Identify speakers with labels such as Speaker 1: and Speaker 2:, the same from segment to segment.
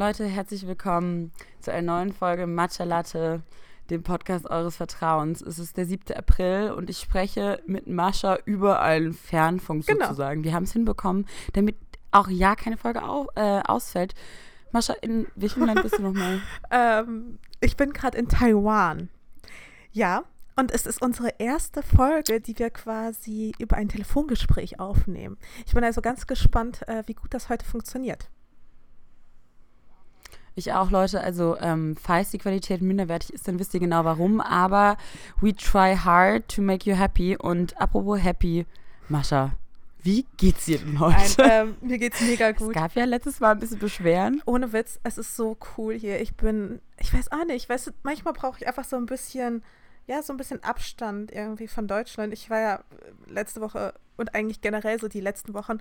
Speaker 1: Leute, herzlich willkommen zu einer neuen Folge Matcha Latte, dem Podcast eures Vertrauens. Es ist der 7. April und ich spreche mit Mascha über einen Fernfunk
Speaker 2: Genau.
Speaker 1: sozusagen. Wir haben es hinbekommen, damit auch ja keine Folge au äh, ausfällt. Mascha, in welchem Land bist du nochmal?
Speaker 2: Ähm, ich bin gerade in Taiwan. Ja, und es ist unsere erste Folge, die wir quasi über ein Telefongespräch aufnehmen. Ich bin also ganz gespannt, äh, wie gut das heute funktioniert.
Speaker 1: Ich auch, Leute. Also, ähm, falls die Qualität minderwertig ist, dann wisst ihr genau warum. Aber we try hard to make you happy. Und apropos happy, Mascha, wie geht's dir denn
Speaker 2: Ein,
Speaker 1: heute?
Speaker 2: ähm, mir geht's mega
Speaker 1: Es
Speaker 2: gut.
Speaker 1: gab ja letztes Mal ein bisschen Beschweren.
Speaker 2: Ohne Witz, es ist so cool hier. Ich bin, ich weiß auch nicht, weißt du, manchmal brauche ich einfach so ein bisschen, ja, so ein bisschen Abstand irgendwie von Deutschland. Ich war ja letzte Woche und eigentlich generell so die letzten Wochen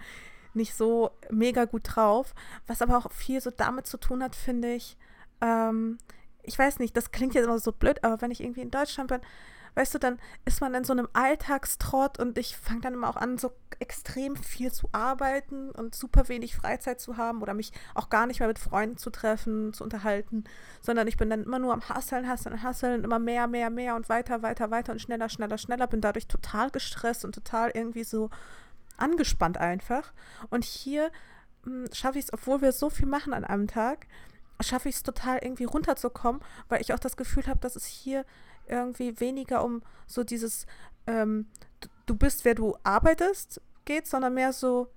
Speaker 2: nicht so mega gut drauf, was aber auch viel so damit zu tun hat, finde ich. Ähm, ich weiß nicht, das klingt jetzt immer so blöd, aber wenn ich irgendwie in Deutschland bin, weißt du, dann ist man in so einem Alltagstrott und ich fange dann immer auch an, so extrem viel zu arbeiten und super wenig Freizeit zu haben oder mich auch gar nicht mehr mit Freunden zu treffen, zu unterhalten, sondern ich bin dann immer nur am Hasseln, Hasseln, Hasseln, immer mehr, mehr, mehr und weiter, weiter, weiter und schneller, schneller, schneller, bin dadurch total gestresst und total irgendwie so angespannt einfach. Und hier mh, schaffe ich es, obwohl wir so viel machen an einem Tag, schaffe ich es total irgendwie runterzukommen, weil ich auch das Gefühl habe, dass es hier irgendwie weniger um so dieses ähm, du bist, wer du arbeitest geht, sondern mehr so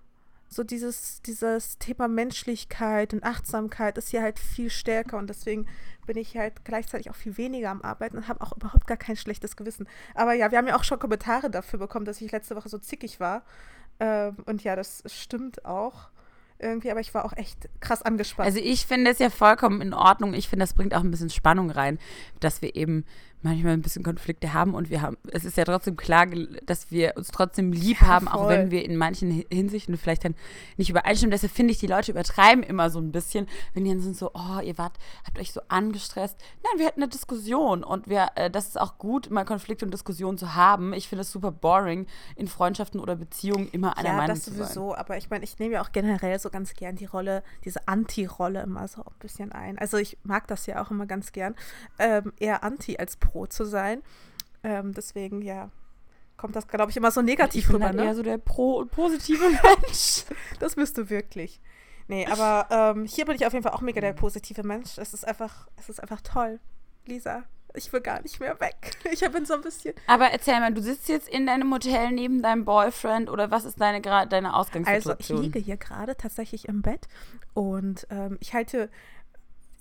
Speaker 2: so dieses dieses Thema Menschlichkeit und Achtsamkeit ist hier halt viel stärker und deswegen bin ich halt gleichzeitig auch viel weniger am Arbeiten und habe auch überhaupt gar kein schlechtes Gewissen. Aber ja, wir haben ja auch schon Kommentare dafür bekommen, dass ich letzte Woche so zickig war. Ähm, und ja, das stimmt auch irgendwie, aber ich war auch echt krass angespannt.
Speaker 1: Also ich finde es ja vollkommen in Ordnung. Ich finde, das bringt auch ein bisschen Spannung rein, dass wir eben manchmal ein bisschen Konflikte haben und wir haben, es ist ja trotzdem klar, dass wir uns trotzdem lieb
Speaker 2: Ja,
Speaker 1: haben, auch
Speaker 2: voll.
Speaker 1: wenn wir in manchen Hi- Hinsichten vielleicht dann nicht übereinstimmen. Deshalb finde ich, die Leute übertreiben immer so ein bisschen, wenn die dann sind so, oh, ihr wart, habt euch so angestresst. Nein, wir hatten eine Diskussion und wir, äh, das ist auch gut, mal Konflikte und Diskussionen zu haben. Ich finde es super boring, in Freundschaften oder Beziehungen immer einer
Speaker 2: ja,
Speaker 1: Meinung
Speaker 2: das
Speaker 1: zu sein.
Speaker 2: sowieso, aber ich meine, ich nehme ja auch generell so ganz gern die Rolle, diese Anti-Rolle immer so ein bisschen ein. Also ich mag das ja auch immer ganz gern, ähm, eher Anti als Pro zu sein. Ähm, deswegen, ja, kommt das, glaube ich, immer so negativ
Speaker 1: Ich bin
Speaker 2: rüber,
Speaker 1: halt
Speaker 2: ne?
Speaker 1: eher so der pro und positive Mensch.
Speaker 2: Das bist du wirklich. Nee, aber ähm, hier bin ich auf jeden Fall auch mega der positive Mensch. Es ist einfach, es ist einfach toll. Lisa, ich will gar nicht mehr weg. Ich bin so ein bisschen.
Speaker 1: Aber erzähl mal, du sitzt jetzt in deinem Hotel neben deinem Boyfriend oder was ist deine, deine
Speaker 2: Also,
Speaker 1: Ausgangssituation?
Speaker 2: ich liege hier gerade tatsächlich im Bett und ähm, ich halte.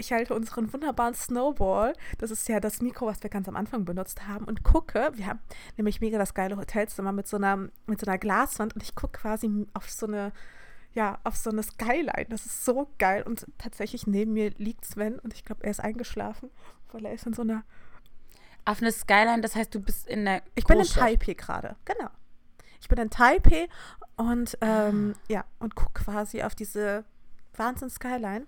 Speaker 2: Ich halte unseren wunderbaren Snowball, das ist ja das Mikro, was wir ganz am Anfang benutzt haben, und gucke, wir haben nämlich mega das geile Hotelzimmer mit so einer, mit so einer Glaswand und ich gucke quasi auf so eine, ja, auf so eine Skyline. Das ist so geil. Und tatsächlich neben mir liegt Sven und ich glaube, er ist eingeschlafen, weil er ist in so einer
Speaker 1: Auf eine Skyline, das heißt, du bist in der
Speaker 2: Ich bin in. Taipei gerade, genau. Ich bin in Taipei und ähm, ja, und gucke quasi auf diese Wahnsinn-Skyline.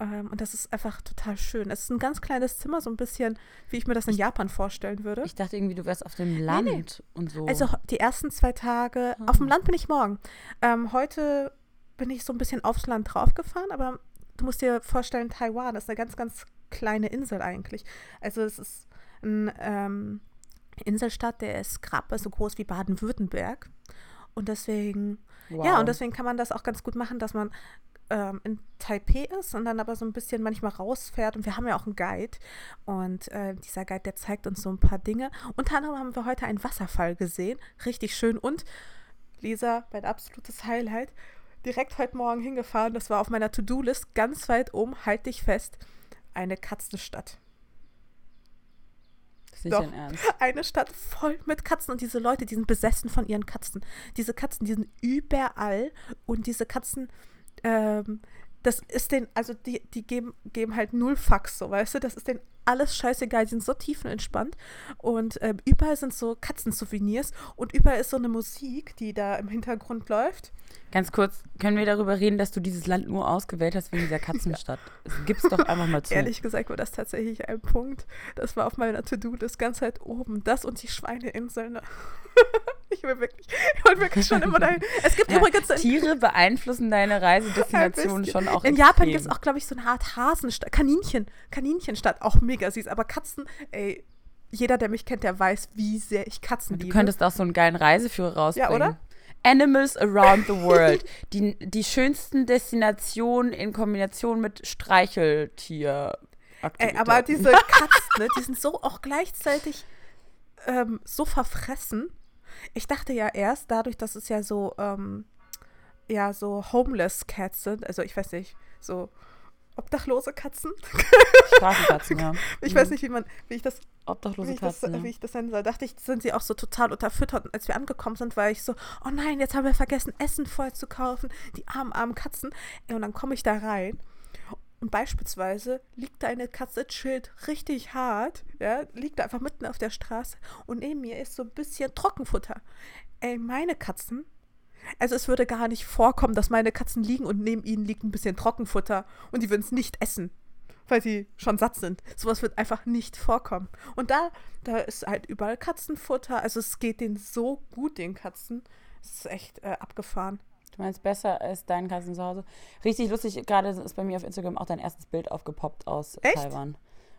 Speaker 2: Ähm, und das ist einfach total schön. Es ist ein ganz kleines Zimmer, so ein bisschen, wie ich mir das in Japan vorstellen würde.
Speaker 1: Ich dachte irgendwie, du wärst auf dem Land
Speaker 2: nee.
Speaker 1: und so.
Speaker 2: Also die ersten zwei Tage,
Speaker 1: Ah.
Speaker 2: auf dem Land bin ich morgen. Ähm, heute bin ich so ein bisschen aufs Land draufgefahren, aber du musst dir vorstellen, Taiwan ist eine ganz, ganz kleine Insel eigentlich. Also es ist ein ähm, Inselstadt, der ist gerade so groß wie Baden-Württemberg. Und deswegen,
Speaker 1: wow.
Speaker 2: ja, und deswegen kann man das auch ganz gut machen, dass man ähm, in Taipei ist und dann aber so ein bisschen manchmal rausfährt. Und wir haben ja auch einen Guide. Und äh, dieser Guide, der zeigt uns so ein paar Dinge. Unter anderem haben wir heute einen Wasserfall gesehen. Richtig schön. Und Lisa, mein absolutes Highlight, direkt heute Morgen hingefahren. Das war auf meiner To-Do-List ganz weit oben, halt dich fest, eine Katzenstadt.
Speaker 1: Nicht
Speaker 2: Doch. Eine Stadt voll mit Katzen und diese Leute, die sind besessen von ihren Katzen. Diese Katzen, die sind überall und diese Katzen, ähm, das ist den, also die, die geben, geben halt null Fax, so weißt du, das ist denen alles scheißegal, die sind so tiefenentspannt. Und ähm, überall sind so Katzensouvenirs und überall ist so eine Musik, die da im Hintergrund läuft.
Speaker 1: Ganz kurz, können wir darüber reden, dass du dieses Land nur ausgewählt hast wegen dieser Katzenstadt? ja. Gib's doch einfach mal zu.
Speaker 2: Ehrlich gesagt war das tatsächlich ein Punkt. Das war auf meiner To-Do das ganz weit oben. Das und die Schweineinseln. ich will wirklich, ich will wirklich schon immer dahin. Es gibt ja, übrigens.
Speaker 1: Tiere beeinflussen deine Reisedestination schon auch.
Speaker 2: In extrem. Japan gibt es auch, glaube ich, so eine Art Hasenstadt. Kaninchen. Kaninchenstadt. Auch mega süß. Aber Katzen, ey, jeder, der mich kennt, der weiß, wie sehr ich Katzen liebe.
Speaker 1: Du könntest auch so einen geilen Reiseführer rausbringen. Ja, oder? Animals Around the World. die, die schönsten Destinationen in Kombination mit Streicheltier.
Speaker 2: Ey, aber diese Katzen, ne, die sind so auch gleichzeitig ähm, so verfressen. Ich dachte ja erst, dadurch, dass es ja so, ähm, ja, so homeless Cats sind, also ich weiß nicht, so obdachlose Katzen.
Speaker 1: Straßenkatzen, ja.
Speaker 2: Ich mhm. weiß nicht, wie man, wie ich das,
Speaker 1: obdachlose
Speaker 2: wie
Speaker 1: Katzen,
Speaker 2: das, ja. wie ich das nennen soll. Dachte ich, sind sie auch so total unterfüttert. Und als wir angekommen sind, war ich so, oh nein, jetzt haben wir vergessen, Essen voll zu kaufen. Die armen, armen Katzen. Und dann komme ich da rein. Und beispielsweise liegt da eine Katze, chillt richtig hart, ja, liegt da einfach mitten auf der Straße und neben mir ist so ein bisschen Trockenfutter. Ey, meine Katzen also es würde gar nicht vorkommen, dass meine Katzen liegen und neben ihnen liegt ein bisschen Trockenfutter und die würden es nicht essen, weil sie schon satt sind. Sowas wird einfach nicht vorkommen. Und da, da ist halt überall Katzenfutter. Also es geht denen so gut, den Katzen. Es ist echt äh, abgefahren.
Speaker 1: Du meinst besser als deinen Katzen zu Hause? Richtig lustig, gerade ist bei mir auf Instagram auch dein erstes Bild aufgepoppt aus echt? Taiwan.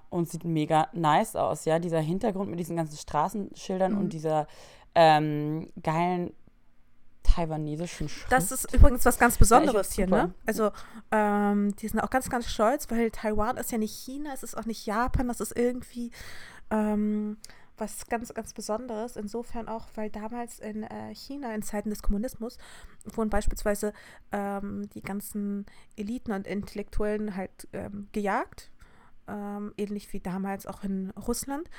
Speaker 1: Und sieht mega nice aus, ja. Dieser Hintergrund mit diesen ganzen Straßenschildern mhm. und dieser ähm, geilen taiwanesischen Schrift.
Speaker 2: Das ist übrigens was ganz Besonderes hier, ne? Also, ähm, die sind auch ganz, ganz stolz, weil Taiwan ist ja nicht China, es ist auch nicht Japan, das ist irgendwie ähm, was ganz, ganz Besonderes. Insofern auch, weil damals in äh, China, in Zeiten des Kommunismus, wurden beispielsweise ähm, die ganzen Eliten und Intellektuellen halt ähm, gejagt, ähm, ähnlich wie damals auch in Russland.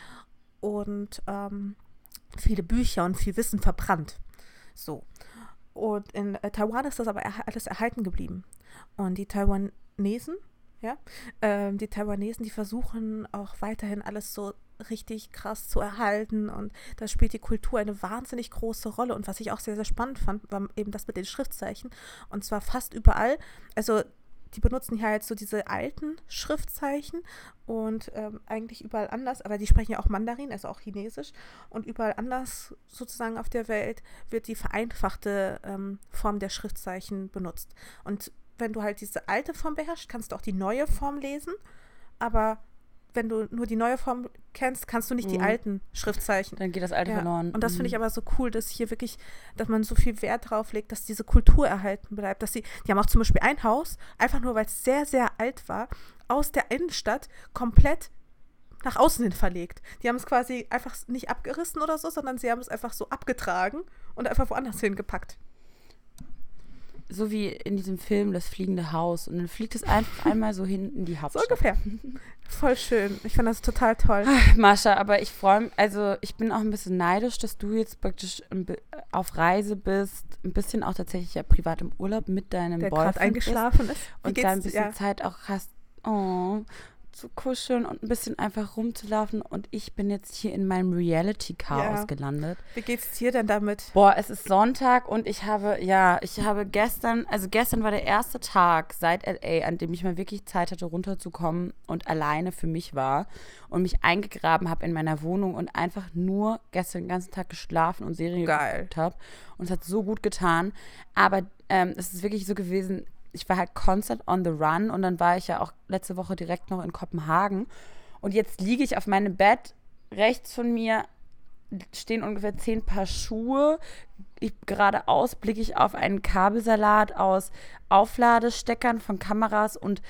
Speaker 2: Und ähm, viele Bücher und viel Wissen verbrannt. So. Und in äh, Taiwan ist das aber er alles erhalten geblieben. Und die Taiwanesen, ja, äh, die Taiwanesen, die versuchen auch weiterhin alles so richtig krass zu erhalten. Und da spielt die Kultur eine wahnsinnig große Rolle. Und was ich auch sehr, sehr spannend fand, war eben das mit den Schriftzeichen. Und zwar fast überall, also die benutzen hier halt so diese alten Schriftzeichen und ähm, eigentlich überall anders, aber die sprechen ja auch Mandarin, also auch Chinesisch. Und überall anders sozusagen auf der Welt wird die vereinfachte ähm, Form der Schriftzeichen benutzt. Und wenn du halt diese alte Form beherrschst, kannst du auch die neue Form lesen, aber wenn du nur die neue Form kennst, kannst du nicht mhm. die alten Schriftzeichen.
Speaker 1: Dann geht das alte ja. verloren.
Speaker 2: Und das mhm. finde ich aber so cool, dass hier wirklich, dass man so viel Wert drauf legt, dass diese Kultur erhalten bleibt. Dass sie, die haben auch zum Beispiel ein Haus, einfach nur weil es sehr, sehr alt war, aus der Innenstadt komplett nach außen hin verlegt. Die haben es quasi einfach nicht abgerissen oder so, sondern sie haben es einfach so abgetragen und einfach woanders hingepackt
Speaker 1: so wie in diesem Film Das fliegende Haus. Und dann fliegt es einfach einmal so hinten in die Hauptstadt.
Speaker 2: So ungefähr. Voll schön. Ich fand das total toll.
Speaker 1: Mascha, aber ich freue mich, also ich bin auch ein bisschen neidisch, dass du jetzt praktisch auf Reise bist, ein bisschen auch tatsächlich ja privat im Urlaub mit deinem
Speaker 2: Der Boyfriend eingeschlafen ist.
Speaker 1: Und da ein bisschen ja. Zeit auch hast. Oh, zu kuscheln und ein bisschen einfach rumzulaufen. Und ich bin jetzt hier in meinem Reality-Chaos ja. gelandet.
Speaker 2: Wie geht's dir denn damit?
Speaker 1: Boah, es ist Sonntag und ich habe, ja, ich habe gestern, also gestern war der erste Tag seit LA, an dem ich mal wirklich Zeit hatte, runterzukommen und alleine für mich war und mich eingegraben habe in meiner Wohnung und einfach nur gestern den ganzen Tag geschlafen und Serien geguckt habe. Und es hat so gut getan. Aber ähm, es ist wirklich so gewesen, ich war halt constant on the run und dann war ich ja auch letzte Woche direkt noch in Kopenhagen. Und jetzt liege ich auf meinem Bett, rechts von mir stehen ungefähr zehn Paar Schuhe. Ich, geradeaus blicke ich auf einen Kabelsalat aus Aufladesteckern von Kameras und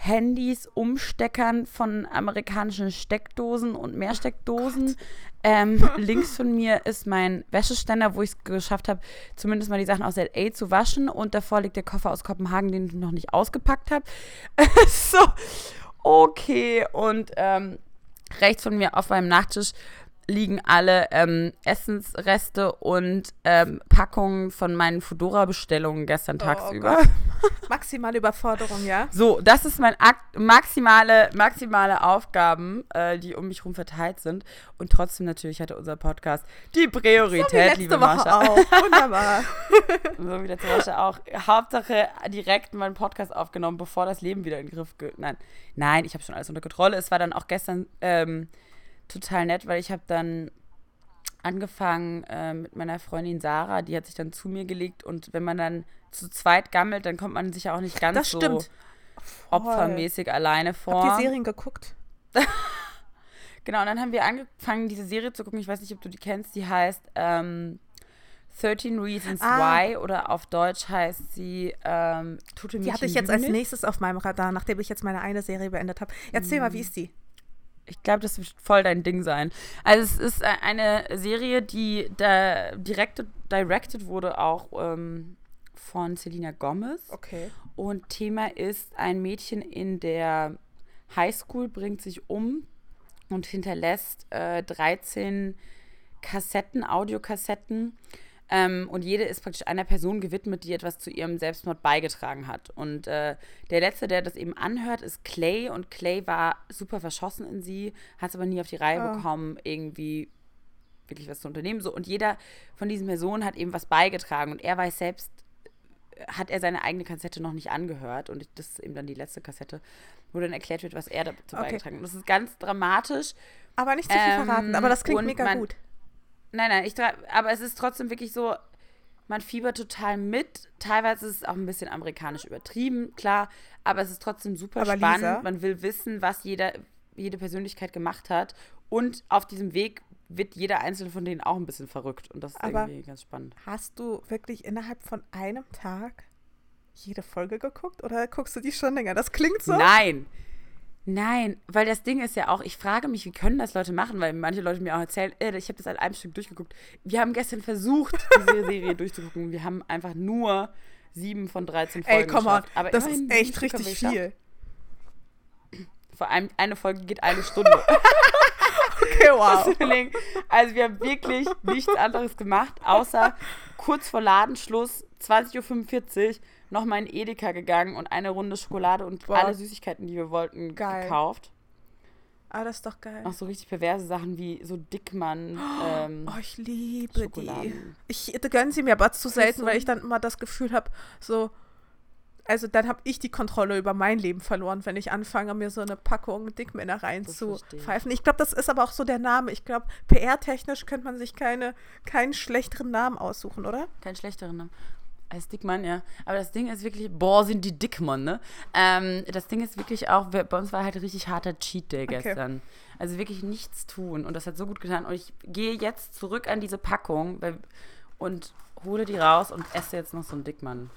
Speaker 1: Handys, Umsteckern von amerikanischen Steckdosen und Mehrsteckdosen. Oh ähm, links von mir ist mein Wäscheständer, wo ich es geschafft habe, zumindest mal die Sachen aus LA zu waschen. Und davor liegt der Koffer aus Kopenhagen, den ich noch nicht ausgepackt habe. so, okay. Und ähm, rechts von mir auf meinem Nachttisch liegen alle ähm, Essensreste und ähm, Packungen von meinen Fedora-Bestellungen gestern
Speaker 2: Oh
Speaker 1: tagsüber.
Speaker 2: Gott. Maximale Überforderung, ja?
Speaker 1: So, das ist mein Akt, maximale, maximale Aufgaben, äh, die um mich herum verteilt sind. Und trotzdem natürlich hatte unser Podcast die Priorität,
Speaker 2: Wie
Speaker 1: liebe
Speaker 2: Woche
Speaker 1: Mascha.
Speaker 2: auch. Wunderbar.
Speaker 1: So wie letzte Woche auch. Hauptsache direkt meinen Podcast aufgenommen, bevor das Leben wieder in den Griff ge... Nein, nein, ich habe schon alles unter Kontrolle. Es war dann auch gestern ähm, total nett, weil ich habe dann angefangen äh, mit meiner Freundin Sarah, die hat sich dann zu mir gelegt und wenn man dann zu zweit gammelt, dann kommt man sich ja auch nicht ganz
Speaker 2: Das
Speaker 1: so
Speaker 2: stimmt.
Speaker 1: opfermäßig alleine vor.
Speaker 2: Habt ihr Serien geguckt?
Speaker 1: Genau, und dann haben wir angefangen, diese Serie zu gucken. Ich weiß nicht, ob du die kennst. Die heißt ähm, 13 Reasons
Speaker 2: Ah.
Speaker 1: Why oder auf Deutsch heißt sie ähm, Mädchen
Speaker 2: Die hatte ich jetzt als nächstes auf meinem Radar, nachdem ich jetzt meine eine Serie beendet habe. Erzähl mal, wie ist die?
Speaker 1: Ich glaube, das wird voll dein Ding sein. Also es ist e- eine Serie, die da direkt directed wurde auch ähm, von Selena Gomez.
Speaker 2: Okay.
Speaker 1: Und Thema ist, ein Mädchen in der Highschool bringt sich um und hinterlässt äh, 13 Kassetten, Audiokassetten. Ähm, und jede ist praktisch einer Person gewidmet, die etwas zu ihrem Selbstmord beigetragen hat. Und äh, der Letzte, der das eben anhört, ist Clay. Und Clay war super verschossen in sie, hat es aber nie auf die Reihe
Speaker 2: Ah.
Speaker 1: bekommen, irgendwie wirklich was zu unternehmen. So. Und jeder von diesen Personen hat eben was beigetragen. Und er weiß selbst, hat er seine eigene Kassette noch nicht angehört und das ist eben dann die letzte Kassette, wo dann erklärt wird, was er dazu
Speaker 2: Okay.
Speaker 1: beigetragen hat. Und das ist ganz dramatisch.
Speaker 2: Aber nicht zu viel
Speaker 1: Ähm,
Speaker 2: verraten, aber das klingt mega
Speaker 1: man-
Speaker 2: gut.
Speaker 1: Nein, nein, ich aber es ist trotzdem wirklich so, man fiebert total mit. Teilweise ist es auch ein bisschen amerikanisch übertrieben, klar, aber es ist trotzdem super
Speaker 2: Aber
Speaker 1: spannend.
Speaker 2: Lisa?
Speaker 1: Man will wissen, was jeder, jede Persönlichkeit gemacht hat. Und auf diesem Weg wird jeder einzelne von denen auch ein bisschen verrückt. Und das ist
Speaker 2: Aber-
Speaker 1: irgendwie ganz spannend.
Speaker 2: Hast du wirklich innerhalb von einem Tag jede Folge geguckt oder guckst du die schon länger? Das klingt so.
Speaker 1: Nein. Nein, weil das Ding ist ja auch, ich frage mich, wie können das Leute machen, weil manche Leute mir auch erzählen, äh, ich habe das an einem Stück durchgeguckt. Wir haben gestern versucht, diese Serie durchzugucken. Wir haben einfach nur sieben von 13 Folgen
Speaker 2: Ey, komm on,
Speaker 1: geschafft. Aber
Speaker 2: das ist echt richtig
Speaker 1: geschafft.
Speaker 2: viel.
Speaker 1: Vor allem eine Folge geht eine Stunde.
Speaker 2: Okay, wow.
Speaker 1: Also wir haben wirklich nichts anderes gemacht, außer kurz vor Ladenschluss, 20.45 Uhr, nochmal in Edeka gegangen und eine Runde Schokolade und
Speaker 2: Boah.
Speaker 1: alle Süßigkeiten, die wir wollten,
Speaker 2: Geil.
Speaker 1: gekauft.
Speaker 2: Ah, das ist doch geil.
Speaker 1: Auch so richtig perverse Sachen wie so Dickmann. Ähm,
Speaker 2: Oh, ich liebe die. Ich gönne sie mir aber zu selten,
Speaker 1: so.
Speaker 2: weil ich dann immer das Gefühl habe, so, also dann habe ich die Kontrolle über mein Leben verloren, wenn ich anfange, mir so eine Packung Dickmänner reinzupfeifen. Ich glaube, das ist aber auch so der Name. Ich glaube, PR-technisch könnte man sich keine, keinen schlechteren Namen aussuchen, oder?
Speaker 1: Kein schlechteren Namen. Als Dickmann, ja. Aber das Ding ist wirklich, boah, sind die Dickmann, ne? Ähm, das Ding ist wirklich auch, wir- bei uns war halt richtig harter Cheat Day
Speaker 2: Okay.
Speaker 1: gestern. Also wirklich nichts tun. Und das hat so gut getan. Und ich gehe jetzt zurück an diese Packung weil, und hole die raus und esse jetzt noch so einen Dickmann.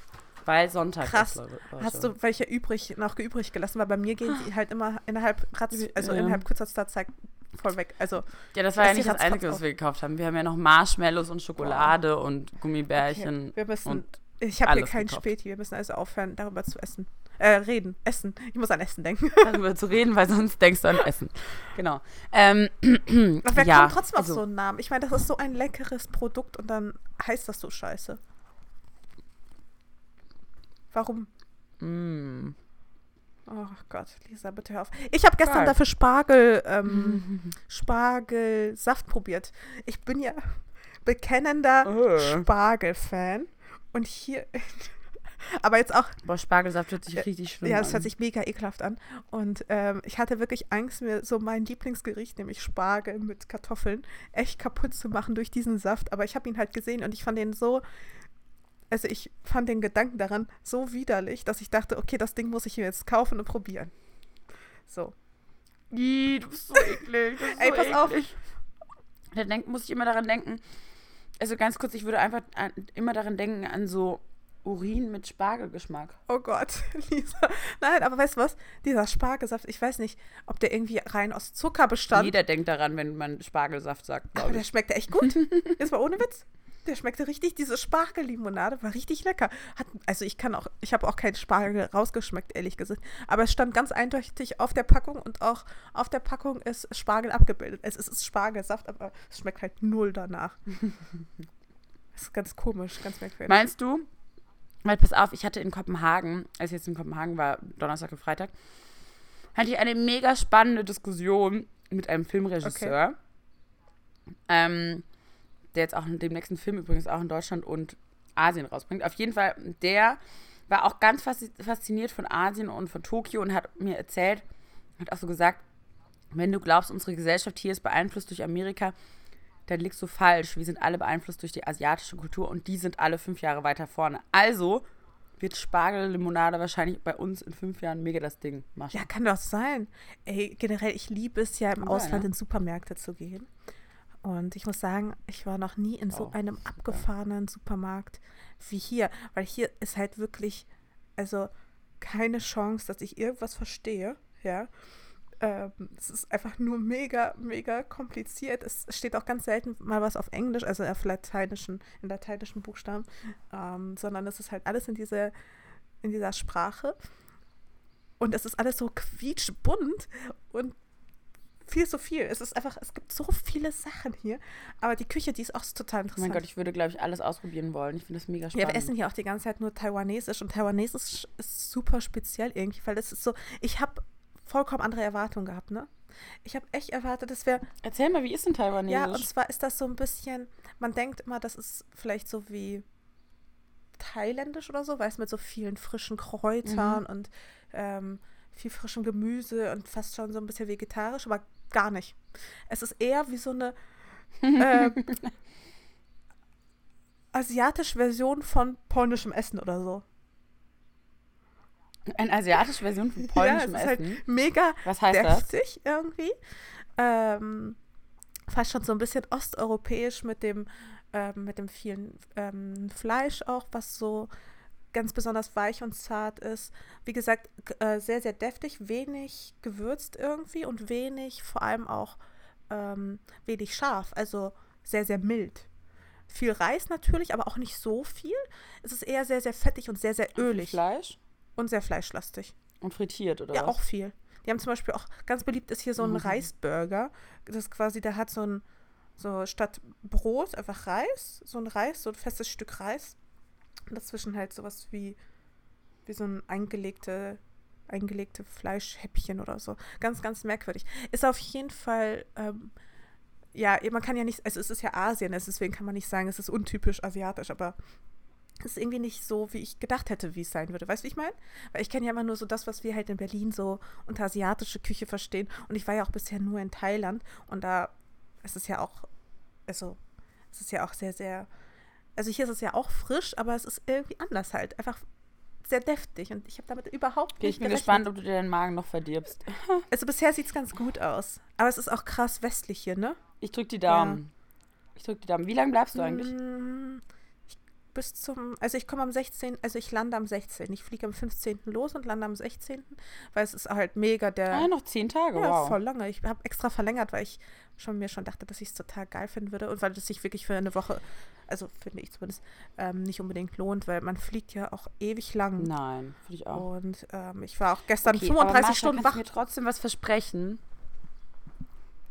Speaker 1: Weil Sonntag
Speaker 2: Krass.
Speaker 1: ist.
Speaker 2: Hast du welche übrig, noch übrig gelassen? Weil bei mir gehen die halt immer innerhalb, also innerhalb kürzester Zeit voll weg. Also,
Speaker 1: Ja, das war ja nicht das Einzige, was wir gekauft haben. Wir haben ja noch Marshmallows und Schokolade und Gummibärchen.
Speaker 2: Okay, wir müssen-
Speaker 1: und
Speaker 2: ich habe hier
Speaker 1: Alles
Speaker 2: kein
Speaker 1: gekauft.
Speaker 2: Späti. Wir müssen also aufhören, darüber zu essen. Äh, reden. Essen. Ich muss an Essen denken.
Speaker 1: darüber zu reden, weil sonst denkst du an Essen. Genau. Ähm,
Speaker 2: Aber wir
Speaker 1: ja,
Speaker 2: kommen trotzdem auf
Speaker 1: also-
Speaker 2: so einen Namen. Ich meine, das ist so ein leckeres Produkt und dann heißt das so scheiße. Warum?
Speaker 1: Mm.
Speaker 2: Oh Gott, Lisa, bitte hör auf. Ich habe gestern dafür Spargel, ähm, Spargelsaft probiert. Ich bin ja bekennender
Speaker 1: Äh.
Speaker 2: Spargel-Fan. Und hier. Aber jetzt auch,
Speaker 1: Boah, Spargelsaft hört sich
Speaker 2: Äh,
Speaker 1: richtig schlimm
Speaker 2: ja,
Speaker 1: an.
Speaker 2: es hört sich mega ekelhaft an. Und ähm, ich hatte wirklich Angst, mir so mein Lieblingsgericht, nämlich Spargel mit Kartoffeln, echt kaputt zu machen durch diesen Saft. Aber ich habe ihn halt gesehen und ich fand den so. Also ich fand den Gedanken daran so widerlich, dass ich dachte, okay, das Ding muss ich mir jetzt kaufen und probieren. So.
Speaker 1: Ih, du bist so eklig. Du bist
Speaker 2: Ey,
Speaker 1: so
Speaker 2: pass auf.
Speaker 1: eklig. Da denk, muss ich immer daran denken. Also ganz kurz, ich würde einfach an, immer daran denken an so Urin mit Spargelgeschmack.
Speaker 2: Oh Gott, Lisa. Nein, aber weißt du was? Dieser Spargelsaft, ich weiß nicht, ob der irgendwie rein aus Zucker bestand.
Speaker 1: Jeder denkt daran, wenn man Spargelsaft sagt,
Speaker 2: aber
Speaker 1: glaube
Speaker 2: der
Speaker 1: ich.
Speaker 2: schmeckt echt gut. Jetzt mal ohne Witz. Der schmeckte richtig, diese Spargellimonade war richtig lecker. Hat, also ich kann auch, ich habe auch keinen Spargel rausgeschmeckt, ehrlich gesagt. Aber es stand ganz eindeutig auf der Packung und auch auf der Packung ist Spargel abgebildet. Es ist Spargelsaft, aber es schmeckt halt null danach. das ist ganz komisch, ganz merkwürdig.
Speaker 1: Meinst du? Weil, pass auf, ich hatte in Kopenhagen, als ich jetzt in Kopenhagen war, Donnerstag und Freitag, hatte ich eine mega spannende Diskussion mit einem Filmregisseur. Okay. Ähm, der jetzt auch in dem nächsten Film übrigens auch in Deutschland und Asien rausbringt. Auf jeden Fall, der war auch ganz fasziniert von Asien und von Tokio und hat mir erzählt, hat auch so gesagt, wenn du glaubst, unsere Gesellschaft hier ist beeinflusst durch Amerika, dann liegst du falsch. Wir sind alle beeinflusst durch die asiatische Kultur und die sind alle fünf Jahre weiter vorne. Also wird Spargellimonade wahrscheinlich bei uns in fünf Jahren mega das Ding machen.
Speaker 2: Ja, kann doch sein. Ey, generell, ich liebe es ja im Ausland ja. in Supermärkte zu gehen. Und ich muss sagen, ich war noch nie in so oh, einem abgefahrenen Supermarkt wie hier, weil hier ist halt wirklich, also keine Chance, dass ich irgendwas verstehe, ja. Ähm, es ist einfach nur mega, mega kompliziert. Es steht auch ganz selten mal was auf Englisch, also auf lateinischen, in lateinischen Buchstaben, ähm, sondern es ist halt alles in, diese, in dieser Sprache. Und es ist alles so quietschbunt und viel zu viel. Es ist einfach, es gibt so viele Sachen hier. Aber die Küche, die ist auch total interessant.
Speaker 1: Oh mein Gott, ich würde, glaube ich, alles ausprobieren wollen. Ich finde das mega spannend.
Speaker 2: Ja, wir essen hier auch die ganze Zeit nur Taiwanesisch und Taiwanesisch ist super speziell irgendwie, weil das ist so, ich habe vollkommen andere Erwartungen gehabt, ne? Ich habe echt erwartet, dass wir.
Speaker 1: Erzähl mal, wie ist denn Taiwanesisch?
Speaker 2: Ja, und zwar ist das so ein bisschen, man denkt immer, das ist vielleicht so wie thailändisch oder so, weiß mit so vielen frischen Kräutern mhm. und ähm, viel frischem Gemüse und fast schon so ein bisschen vegetarisch, aber gar nicht. Es ist eher wie so eine äh, asiatische Version von polnischem Essen oder so.
Speaker 1: Eine asiatische Version von polnischem ja, es ist halt Essen?
Speaker 2: Halt mega
Speaker 1: Was heißt
Speaker 2: deftig das? irgendwie. Ähm, fast schon so ein bisschen osteuropäisch mit dem, ähm, mit dem vielen ähm, Fleisch auch, was so ganz besonders weich und zart ist. Wie gesagt, äh, sehr, sehr deftig, wenig gewürzt irgendwie und wenig, vor allem auch ähm, wenig scharf, also sehr, sehr mild. Viel Reis natürlich, aber auch nicht so viel. Es ist eher sehr, sehr fettig und sehr, sehr ölig.
Speaker 1: Fleisch?
Speaker 2: Und sehr fleischlastig.
Speaker 1: Und frittiert, oder?
Speaker 2: Ja, was? auch viel. Die haben zum Beispiel auch, ganz beliebt ist hier so ein mhm. Reisburger. Das ist quasi, der hat so ein, so statt Brot einfach Reis, so ein Reis, so ein festes Stück Reis dazwischen halt sowas wie, wie so ein eingelegte, eingelegte Fleischhäppchen oder so. Ganz, ganz merkwürdig. Ist auf jeden Fall, ähm, ja, man kann ja nicht, also es ist ja Asien, deswegen kann man nicht sagen, es ist untypisch asiatisch, aber es ist irgendwie nicht so, wie ich gedacht hätte, wie es sein würde. Weißt du, wie ich meine? Weil ich kenne ja immer nur so das, was wir halt in Berlin so unter asiatische Küche verstehen. Und ich war ja auch bisher nur in Thailand und da ist es ja auch, also es ist ja auch sehr, sehr also hier ist es ja auch frisch, aber es ist irgendwie anders halt. Einfach sehr deftig und ich habe damit überhaupt okay, nicht
Speaker 1: Ich bin gerechnet. gespannt, ob du dir den Magen noch verdirbst.
Speaker 2: Also bisher sieht es ganz gut aus. Aber es ist auch krass westlich hier, ne?
Speaker 1: Ich drück die Daumen. Ja. Ich drück die Daumen. Wie lange bleibst du eigentlich? Mm,
Speaker 2: bis zum, also ich komme am 16., also ich lande am 16. Ich fliege am 15. los und lande am 16., weil es ist halt mega der.
Speaker 1: Ah, noch zehn Tage,
Speaker 2: ja,
Speaker 1: wow.
Speaker 2: voll lange. Ich habe extra verlängert, weil ich schon mir schon dachte, dass ich es total geil finden würde und weil es sich wirklich für eine Woche, also finde ich zumindest, ähm, nicht unbedingt lohnt, weil man fliegt ja auch ewig lang.
Speaker 1: Nein, finde ich auch.
Speaker 2: Und ähm, ich war auch gestern okay, 35 Mascha, Stunden
Speaker 1: wach. Kannst du mir trotzdem was versprechen?